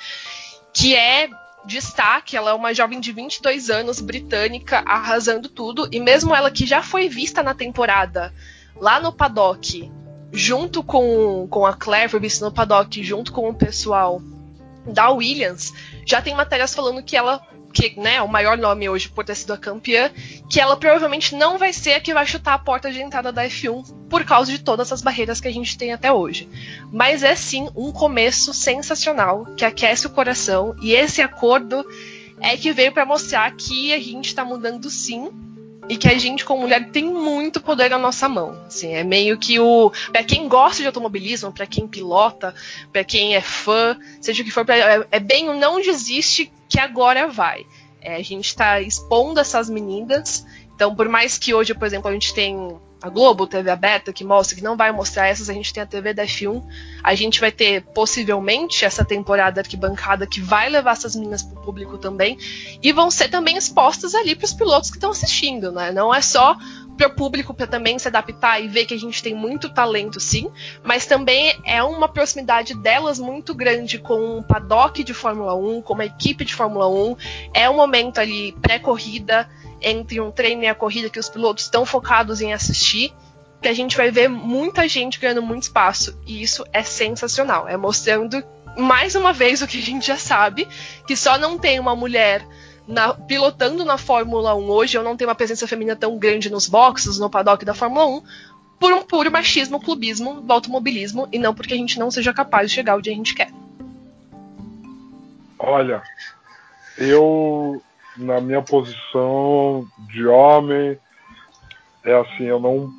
Que é destaque, ela é uma jovem de 22 anos, britânica, arrasando tudo. E mesmo ela que já foi vista na temporada lá no paddock, junto com, com a Claire, foi vista no paddock, junto com o pessoal da Williams, já tem matérias falando que ela, que né, o maior nome hoje por ter sido a campeã, que ela provavelmente não vai ser a que vai chutar a porta de entrada da F1 por causa de todas as barreiras que a gente tem até hoje. Mas é sim um começo sensacional que aquece o coração e esse acordo é que veio para mostrar que a gente está mudando sim e que a gente como mulher tem muito poder na nossa mão. Assim, é meio que o para quem gosta de automobilismo, para quem pilota, para quem é fã, seja o que for, pra, é, é bem o não desiste que agora vai. É, a gente está expondo essas meninas. Então, por mais que hoje, por exemplo, a gente tem a Globo, TV aberta, que mostra que não vai mostrar essas, a gente tem a TV da F1. A gente vai ter possivelmente essa temporada arquibancada que vai levar essas meninas para o público também. E vão ser também expostas ali para os pilotos que estão assistindo, né? Não é só para o público para também se adaptar e ver que a gente tem muito talento, sim, mas também é uma proximidade delas muito grande com um paddock de Fórmula 1, com uma equipe de Fórmula 1. É um momento ali pré-corrida, entre um treino e a corrida que os pilotos estão focados em assistir, que a gente vai ver muita gente ganhando muito espaço. E isso é sensacional. É mostrando mais uma vez o que a gente já sabe, que só não tem uma mulher na- pilotando na Fórmula 1 hoje, eu não tenho uma presença feminina tão grande nos boxes, no paddock da Fórmula 1, por um puro machismo, clubismo do automobilismo, e não porque a gente não seja capaz de chegar onde a gente quer. Olha, eu, na minha posição de homem, é assim, eu não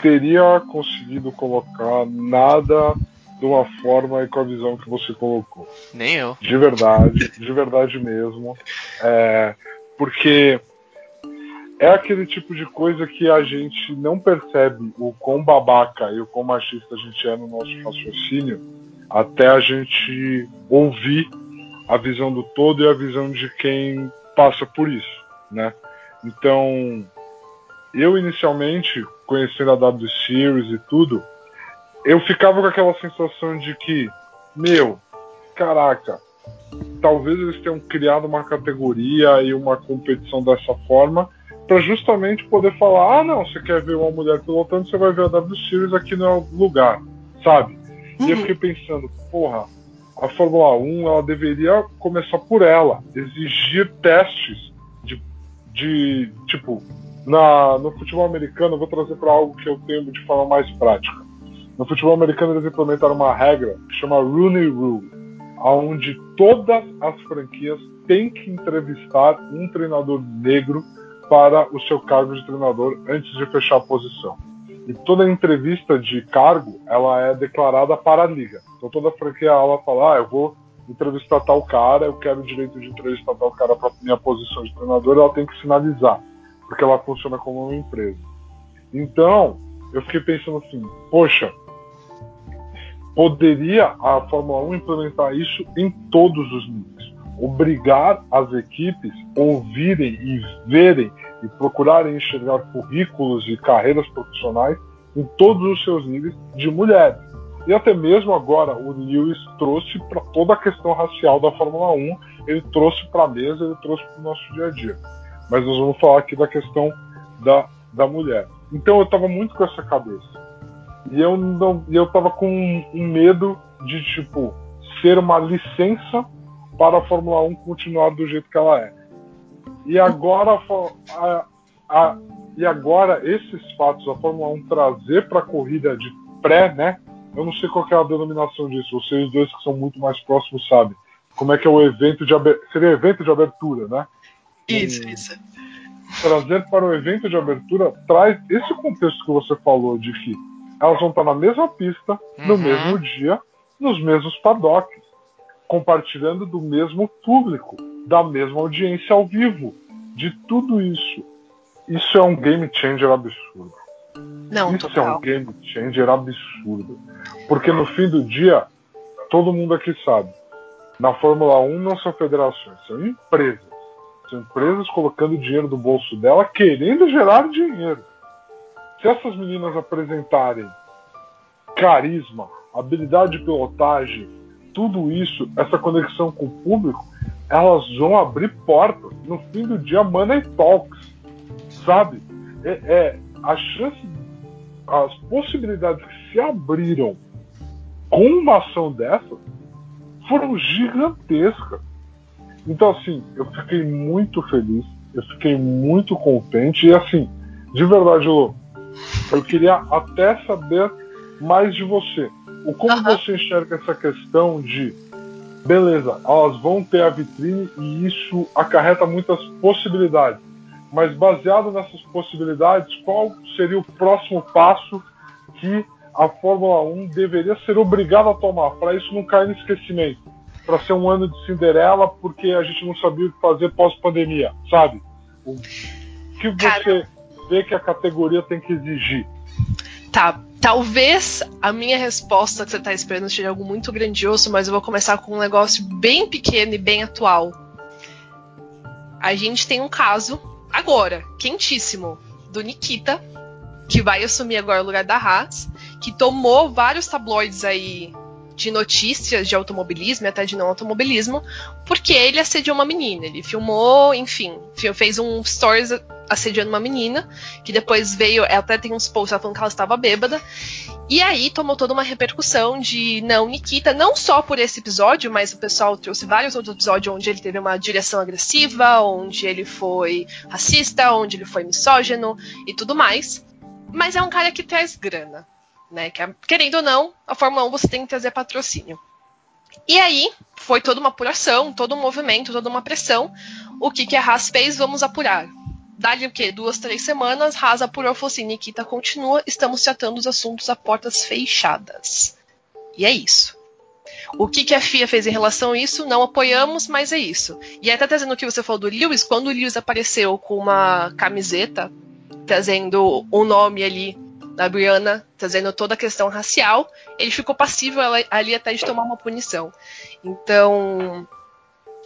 teria conseguido colocar nada de uma forma e com a visão que você colocou. Nem eu. De verdade, de verdade mesmo. É, porque é aquele tipo de coisa que a gente não percebe o quão babaca e o quão machista a gente é no nosso raciocínio até a gente ouvir a visão do todo e a visão de quem passa por isso, né? Então, eu inicialmente, conhecendo a W Series e tudo, eu ficava com aquela sensação de que, meu, caraca, talvez eles tenham criado uma categoria e uma competição dessa forma para justamente poder falar: ah, não, você quer ver uma mulher pilotando, você vai ver a W Series aqui no lugar, sabe? E eu Uhum. fiquei pensando: porra, a Fórmula 1 ela deveria começar por ela, exigir testes de, de tipo, na, no futebol americano, eu vou trazer para algo que eu tenho de forma mais prática. No futebol americano, eles implementaram uma regra que chama Rooney Rule, onde todas as franquias têm que entrevistar um treinador negro para o seu cargo de treinador antes de fechar a posição. E toda entrevista de cargo, ela é declarada para a liga. Então toda franquia ela fala, ah, eu vou entrevistar tal cara, eu quero o direito de entrevistar tal cara para minha posição de treinador, ela tem que sinalizar, porque ela funciona como uma empresa. Então, eu fiquei pensando assim, poxa, poderia a Fórmula 1 implementar isso em todos os níveis. Obrigar as equipes a ouvirem e verem e procurarem enxergar currículos e carreiras profissionais em todos os seus níveis de mulheres. E até mesmo agora o Lewis trouxe para toda a questão racial da Fórmula 1, ele trouxe para a mesa, ele trouxe para o nosso dia a dia. Mas nós vamos falar aqui da questão da, da mulher. Então eu estava muito com essa cabeça. E eu não, e eu tava com um, medo de tipo ser uma licença para a Fórmula 1 continuar do jeito que ela é. E agora a, a, e agora esses fatos a Fórmula 1 trazer para a corrida de pré, né? Eu não sei qual é a denominação disso. Vocês dois que são muito mais próximos sabem. Como é que é o evento de abertura? Seria evento de abertura, né? Isso, Hum. isso. trazer para o evento de abertura traz esse contexto que você falou de que elas vão estar na mesma pista, no Uhum. mesmo dia, nos mesmos paddocks, compartilhando do mesmo público, da mesma audiência ao vivo, de tudo isso. Isso é um game changer absurdo. Não, Isso é total. um game changer absurdo. Porque no fim do dia, todo mundo aqui sabe, na Fórmula 1 não são federações, são empresas. São empresas colocando dinheiro do bolso dela, querendo gerar dinheiro. Se essas meninas apresentarem carisma, habilidade de pilotagem, tudo isso, essa conexão com o público, elas vão abrir portas. No fim do dia, money talks, sabe? É, é a chance, as possibilidades que se abriram com uma ação dessa foram gigantescas. Então, assim, eu fiquei muito feliz, eu fiquei muito contente e, assim, de verdade, Lu, eu queria até saber mais de você. O como Aham. você enxerga essa questão de beleza, elas vão ter a vitrine e isso acarreta muitas possibilidades. Mas baseado nessas possibilidades, qual seria o próximo passo que a Fórmula 1 deveria ser obrigada a tomar para isso não cair no esquecimento? Para ser um ano de Cinderela porque a gente não sabia o que fazer pós-pandemia, sabe? O que você Cara. Vê que a categoria tem que exigir? Tá, talvez a minha resposta que você tá esperando seja algo muito grandioso, mas eu vou começar com um negócio bem pequeno e bem atual. A gente tem um caso, agora, quentíssimo, do Nikita, que vai assumir agora o lugar da Haas, que tomou vários tabloides aí de notícias de automobilismo e até de não automobilismo, porque ele assediou uma menina. Ele filmou, enfim, fi- fez um stories assediando uma menina, que depois veio, até tem uns posts falando que ela estava bêbada. E aí tomou toda uma repercussão de não, Nikita, não só por esse episódio, mas o pessoal trouxe vários outros episódios onde ele teve uma direção agressiva, onde ele foi racista, onde ele foi misógino e tudo mais. Mas é um cara que traz grana, né? Que, querendo ou não, a Fórmula 1 você tem que trazer patrocínio. E aí, foi toda uma apuração, todo um movimento, toda uma pressão. O que, que a Haas fez? Vamos apurar. Dali o quê? Duas, três semanas, Haas apurou e falou assim: Nikita continua, estamos tratando os assuntos a portas fechadas. E é isso. O que, que a FIA fez em relação a isso? Não apoiamos, mas é isso. E até trazendo o que você falou do Lewis, quando o Lewis apareceu com uma camiseta trazendo o nome ali da Brianna, trazendo toda a questão racial, ele ficou passível ali até de tomar uma punição. Então,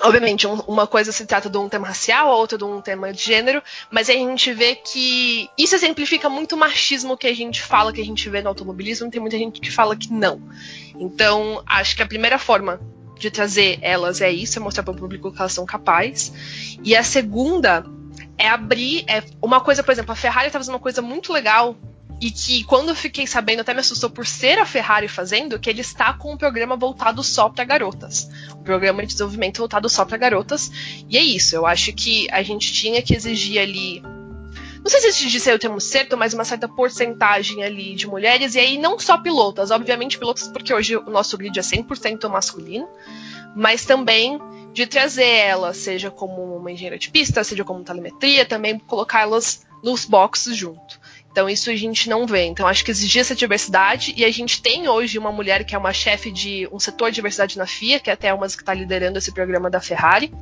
obviamente, um- uma coisa se trata de um tema racial, a outra de um tema de gênero, mas aí a gente vê que isso exemplifica muito o machismo que a gente fala, que a gente vê no automobilismo, tem muita gente que fala que não. Então, acho que a primeira forma de trazer elas é isso, é mostrar para o público que elas são capazes. E a segunda é abrir. É uma coisa, por exemplo, a Ferrari tá fazendo uma coisa muito legal. E que quando eu fiquei sabendo, até me assustou por ser a Ferrari fazendo, que ele está com um programa voltado só para garotas. Um programa de desenvolvimento voltado só para garotas. E é isso, eu acho que a gente tinha que exigir ali não sei se existe ser o termo certo, mas uma certa porcentagem ali de mulheres, e aí não só pilotas, obviamente pilotas, porque hoje o nosso grid é 100% masculino, mas também de trazer elas, seja como uma engenheira de pista, seja como telemetria, também colocá-las nos boxes junto. Então isso a gente não vê. Então acho que exigir essa diversidade e a gente tem hoje uma mulher que é uma chefe de um setor de diversidade na FIA, que é até uma que está liderando esse programa da Ferrari.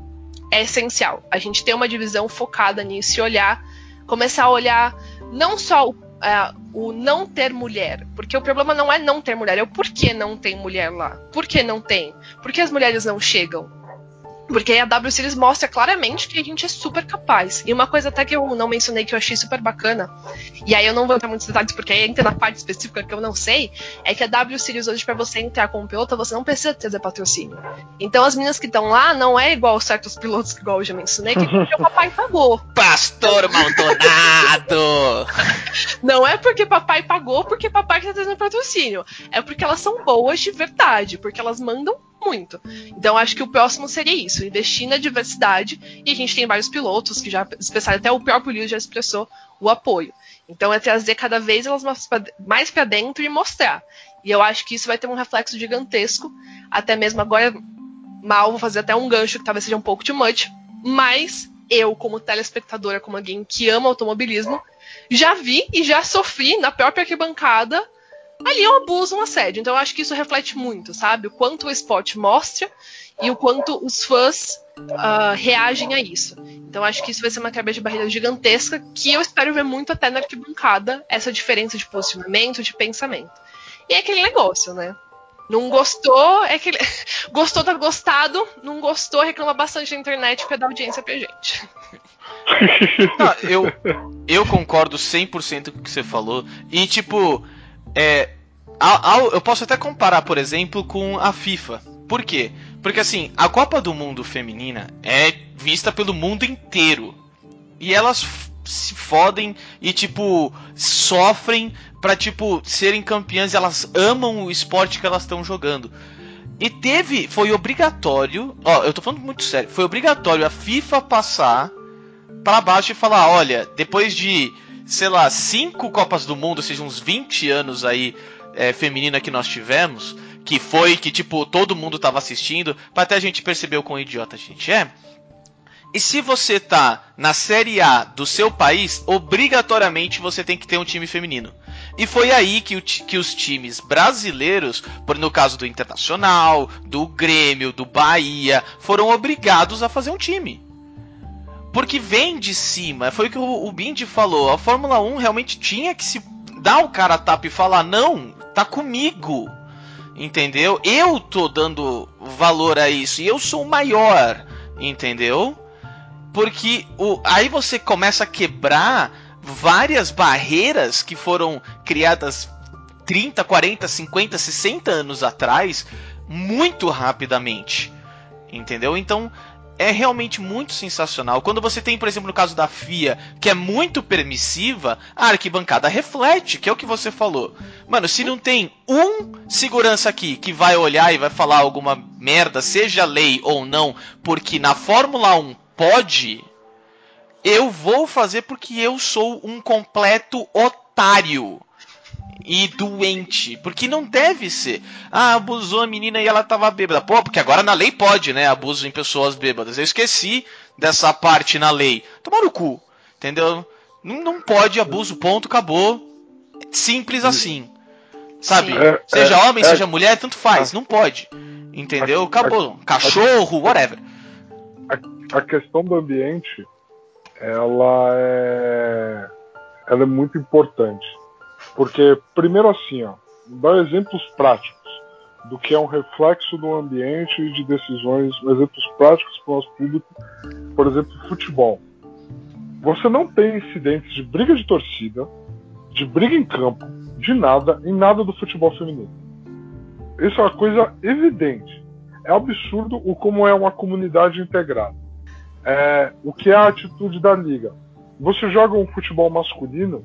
É essencial. A gente ter uma divisão focada nisso e olhar, começar a olhar não só o, é, o não ter mulher, porque o problema não é não ter mulher, é o porquê não tem mulher lá. Por que não tem? Por que as mulheres não chegam? Porque a W Series mostra claramente que a gente é super capaz. E uma coisa até que eu não mencionei que eu achei super bacana, e aí eu não vou entrar muitos detalhes porque aí entra na parte específica que eu não sei, é que a W Series hoje, para você entrar como piloto, você não precisa trazer patrocínio. Então as meninas que estão lá não é igual certos pilotos que igual eu já mencionei, que o papai pagou. Pastor Maldonado! não é porque papai pagou, porque papai está trazendo patrocínio. É porque elas são boas de verdade, porque elas mandam muito. Então acho que o próximo seria isso, investir na diversidade, e a gente tem vários pilotos que já expressaram, até o próprio Lewis já expressou o apoio. Então é trazer cada vez elas mais para dentro e mostrar. E eu acho que isso vai ter um reflexo gigantesco, até mesmo agora, mal, vou fazer até um gancho que talvez seja um pouco de much, mas eu, como telespectadora, como alguém que ama automobilismo, já vi e já sofri na própria arquibancada ali é um abuso, um assédio. Então eu acho que isso reflete muito, sabe? O quanto o esporte mostra e o quanto os fãs uh, reagem a isso. Então acho que isso vai ser uma quebra de barreira gigantesca que eu espero ver muito até na arquibancada, essa diferença de posicionamento, de pensamento. E é aquele negócio, né? Não gostou, é aquele. Gostou, tá gostado. Não gostou, reclama bastante na internet pra dar audiência pra gente. Não, eu, eu concordo 100% com o que você falou. E, tipo, é, eu posso até comparar, por exemplo, com a FIFA. Por quê? Porque assim, a Copa do Mundo feminina é vista pelo mundo inteiro. E elas se fodem e tipo sofrem para tipo serem campeãs, elas amam o esporte que elas estão jogando. E teve, foi obrigatório, ó, eu tô falando muito sério, foi obrigatório a FIFA passar para baixo e falar, olha, depois de sei lá, cinco Copas do Mundo, ou seja, uns 20 anos aí é, feminina que nós tivemos, que foi que, tipo, todo mundo tava assistindo, pra até a gente perceber o quão idiota a gente é. E se você tá na Série A do seu país, obrigatoriamente você tem que ter um time feminino. E foi aí que, o, que os times brasileiros, por no caso do Internacional, do Grêmio, do Bahia, foram obrigados a fazer um time. Porque vem de cima. Foi o que o, o Bindi falou. A Fórmula 1 realmente tinha que se dar o cara tapa e falar: não, tá comigo. Entendeu? Eu tô dando valor a isso. E eu sou o maior. Entendeu? Porque o, aí você começa a quebrar várias barreiras que foram criadas 30, 40, 50, 60 anos atrás muito rapidamente. Entendeu? Então é realmente muito sensacional. Quando você tem, por exemplo, no caso da FIA, que é muito permissiva, a arquibancada reflete, que é o que você falou. Mano, se não tem um segurança aqui que vai olhar e vai falar alguma merda, seja lei ou não, porque na Fórmula 1 pode, eu vou fazer porque eu sou um completo otário e doente. Porque não deve ser. Ah, abusou a menina e ela tava bêbada. Pô, porque agora na lei pode, né? Abuso em pessoas bêbadas. Eu esqueci dessa parte na lei. Tomar no cu. Entendeu? Não, não pode abuso, ponto, acabou. Simples assim. Sabe? É, seja é, homem, é, seja mulher, tanto faz. Não pode. Entendeu? Acabou. Cachorro, whatever. A, a questão do ambiente, ela é. Ela é muito importante porque, primeiro assim, ó, dá exemplos práticos do que é um reflexo do ambiente e de decisões, exemplos práticos para o nosso público, por exemplo, futebol. Você não tem incidentes de briga de torcida, de briga em campo, de nada, em nada do futebol feminino. Isso é uma coisa evidente. É absurdo o como é uma comunidade integrada. É, o que é a atitude da liga? você joga um futebol masculino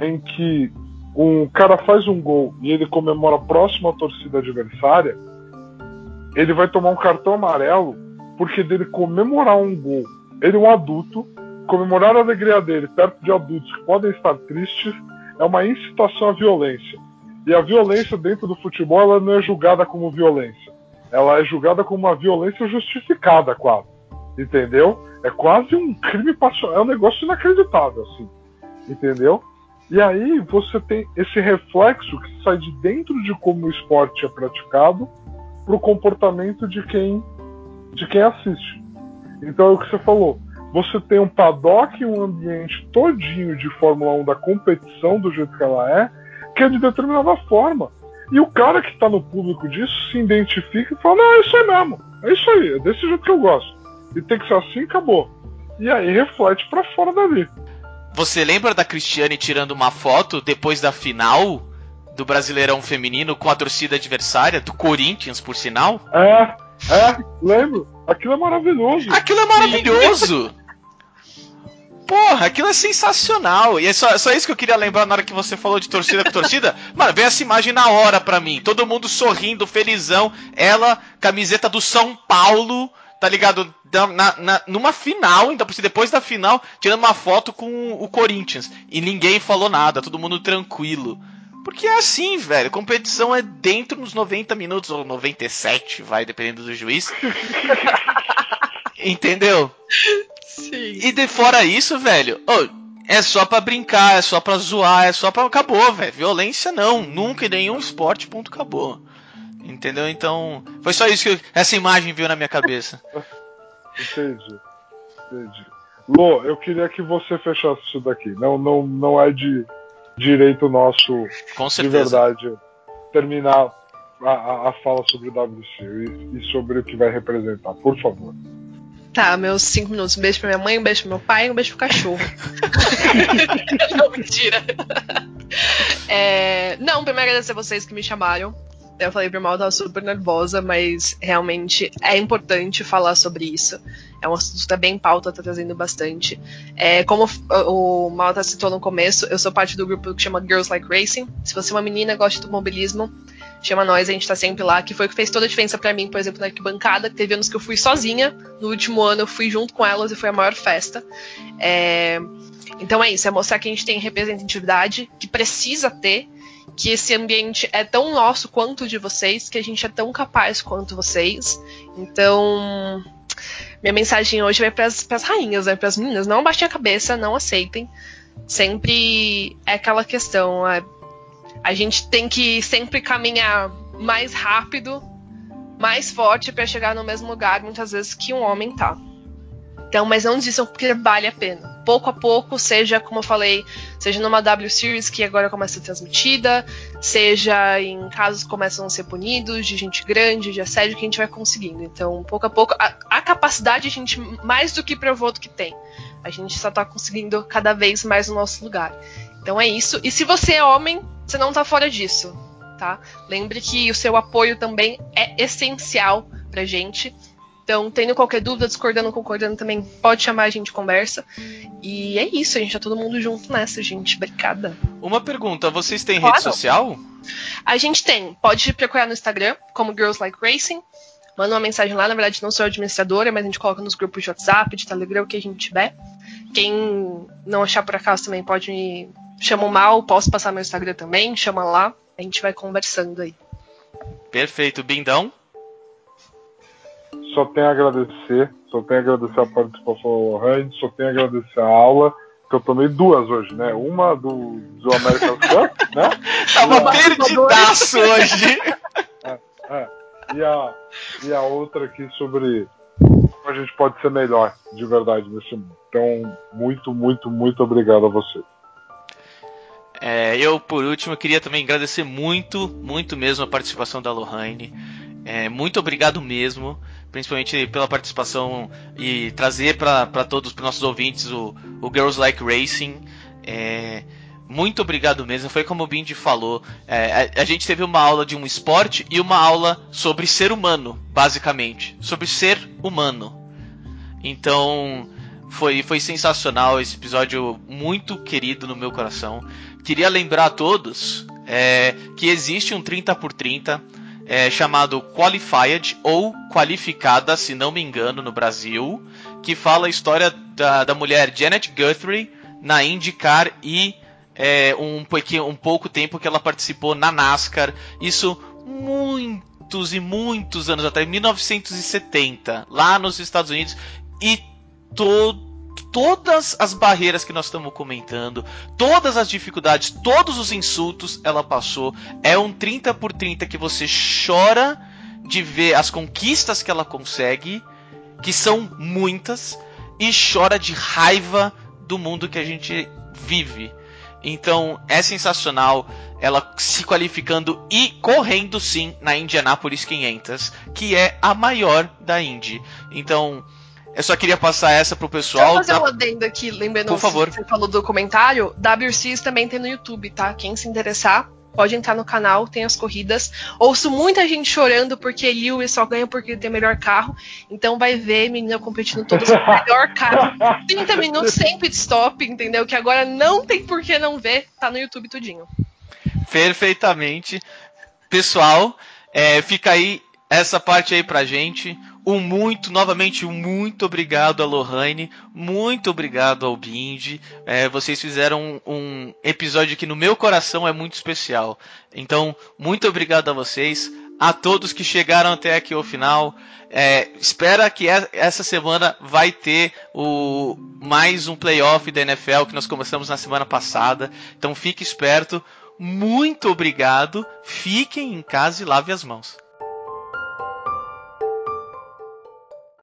em que um cara faz um gol e ele comemora próximo à torcida adversária, ele vai tomar um cartão amarelo porque dele comemorar um gol, ele é um adulto, comemorar a alegria dele perto de adultos que podem estar tristes é uma incitação à violência. E a violência dentro do futebol ela não é julgada como violência. Ela é julgada como uma violência justificada, quase. Entendeu? É quase um crime passional. É um negócio inacreditável, assim. Entendeu? E aí você tem esse reflexo que sai de dentro de como o esporte é praticado para o comportamento de quem, de quem assiste. Então é o que você falou. Você tem um paddock, um ambiente todinho de Fórmula 1 da competição do jeito que ela é, que é de determinada forma. E o cara que está no público disso se identifica e fala: Não, é isso aí mesmo. É isso aí, é desse jeito que eu gosto. E tem que ser assim acabou. E aí reflete para fora dali. Você lembra da Cristiane tirando uma foto depois da final do Brasileirão Feminino com a torcida adversária, do Corinthians, por sinal? É, é, lembro. Aquilo é maravilhoso. Aquilo é maravilhoso! Porra, aquilo é sensacional. E é só, só isso que eu queria lembrar na hora que você falou de torcida com torcida. Mano, veio essa imagem na hora pra mim. Todo mundo sorrindo, felizão. Ela, camiseta do São Paulo, tá ligado? Na, na, numa final, então depois da final, tirando uma foto com o Corinthians. E ninguém falou nada, todo mundo tranquilo. Porque é assim, velho. Competição é dentro dos 90 minutos, ou 97, vai, dependendo do juiz. Entendeu? Sim. E de fora isso, velho, ô, é só pra brincar, é só pra zoar, é só pra. Acabou, velho. Violência não. Nunca em nenhum esporte, ponto, acabou. Entendeu? Então. Foi só isso que eu- essa imagem veio na minha cabeça. Entendi. Entendi. Lô, eu queria que você fechasse isso daqui. Não, não, não é de direito nosso, Com de verdade, terminar a, a, a fala sobre o WC e, e sobre o que vai representar. Por favor. Tá, meus cinco minutos. Um beijo pra minha mãe, um beijo pro meu pai e um beijo pro cachorro. não, mentira. É, não, primeiro agradecer vocês que me chamaram. Eu falei pro mal, eu tava super nervosa, mas realmente é importante falar sobre isso. É um assunto que tá bem em pauta, tá trazendo bastante. É, como o Malta citou no começo, eu sou parte do grupo que chama Girls Like Racing. Se você é uma menina gosta do mobilismo, chama nós, a gente tá sempre lá, que foi o que fez toda a diferença pra mim, por exemplo, na arquibancada, que teve anos que eu fui sozinha, no último ano eu fui junto com elas e foi a maior festa. É, Então é isso, é mostrar que a gente tem representatividade, que precisa ter, que esse ambiente é tão nosso quanto de vocês, que a gente é tão capaz quanto vocês. Então, minha mensagem hoje vai para as rainhas, vai para as meninas, não baixem a cabeça, não aceitem. Sempre é aquela questão, a, a gente tem que sempre caminhar mais rápido, mais forte para chegar no mesmo lugar, muitas vezes que um homem tá. Então, mas não desistam porque vale a pena. Pouco a pouco, seja, como eu falei, seja numa W Series que agora começa a ser transmitida, seja em casos que começam a ser punidos, de gente grande, de assédio, que a gente vai conseguindo. Então, pouco a pouco, a, a capacidade a gente mais do que provou do que tem. A gente só tá conseguindo cada vez mais o nosso lugar. Então é isso. E se você é homem, você não tá fora disso, tá? Lembre que o seu apoio também é essencial pra gente. Então, tendo qualquer dúvida, discordando, concordando também, pode chamar a gente conversa. E é isso, a gente tá todo mundo junto nessa, gente. Obrigada. Uma pergunta, vocês têm Claro. rede social? A gente tem, pode procurar no Instagram, como Girls Like Racing. Manda uma mensagem lá, na verdade não sou administradora, mas a gente coloca nos grupos de WhatsApp, de Telegram, o que a gente tiver. Quem não achar por acaso também pode me chama o mal, posso passar meu Instagram também, chama lá, a gente vai conversando aí. Perfeito, Bindão. Só tenho a agradecer, só tenho a agradecer a participação do Lohane, só tenho a agradecer a aula, que eu tomei duas hoje, né? Uma do, do American Cup, né? Tava Não. perdidaço hoje. É. E, a, e a outra aqui sobre como a gente pode ser melhor, de verdade, nesse mundo. Então, muito, muito, muito obrigado a você. É, eu, por último, queria também agradecer muito, muito mesmo a participação da Lohane. É, muito obrigado mesmo, principalmente pela participação e trazer para todos, para nossos ouvintes, o, o Girls Like Racing. É, muito obrigado mesmo. Foi como o Bindi falou. é, a, a gente teve uma aula de um esporte e uma aula sobre ser humano, basicamente. Sobre ser humano. Então, Foi, foi sensacional esse episódio, muito querido no meu coração. Queria lembrar a todos é, que existe um 30 por 30 é, chamado Qualified ou Qualificada, se não me engano, no Brasil, que fala a história da, da mulher Janet Guthrie na IndyCar e é, um, um pouco tempo que ela participou na NASCAR. Isso muitos e muitos anos atrás, 1970, lá nos Estados Unidos. E todo todas as barreiras que nós estamos comentando, todas as dificuldades, todos os insultos ela passou. É um 30 por 30 que você chora de ver as conquistas que ela consegue, que são muitas, e chora de raiva do mundo que a gente vive. Então é sensacional ela se qualificando e correndo sim na Indianapolis 500, que é a maior da Indy. Então eu só queria passar essa pro pessoal. Deixa eu fazer um adendo aqui, lembrando Por favor. que você falou do comentário. WCs também tem no YouTube, tá? Quem se interessar, pode entrar no canal, tem as corridas. Ouço muita gente chorando porque Lewis só ganha porque ele tem o melhor carro. Então vai ver menina competindo todos com o melhor carro. 30 minutos sem pit stop, entendeu? Que agora não tem por que não ver. Tá no YouTube tudinho. Perfeitamente. Pessoal, é, fica aí essa parte aí pra gente. Um muito, novamente, um muito obrigado a Lohane, muito obrigado ao Bindi. É, vocês fizeram um, um, episódio que no meu coração é muito especial. Então, muito obrigado a vocês, a todos que chegaram até aqui ao final. É, espera que essa semana vai ter o mais um playoff da NFL que nós começamos na semana passada. Então fique esperto. Muito obrigado. Fiquem em casa e lave as mãos.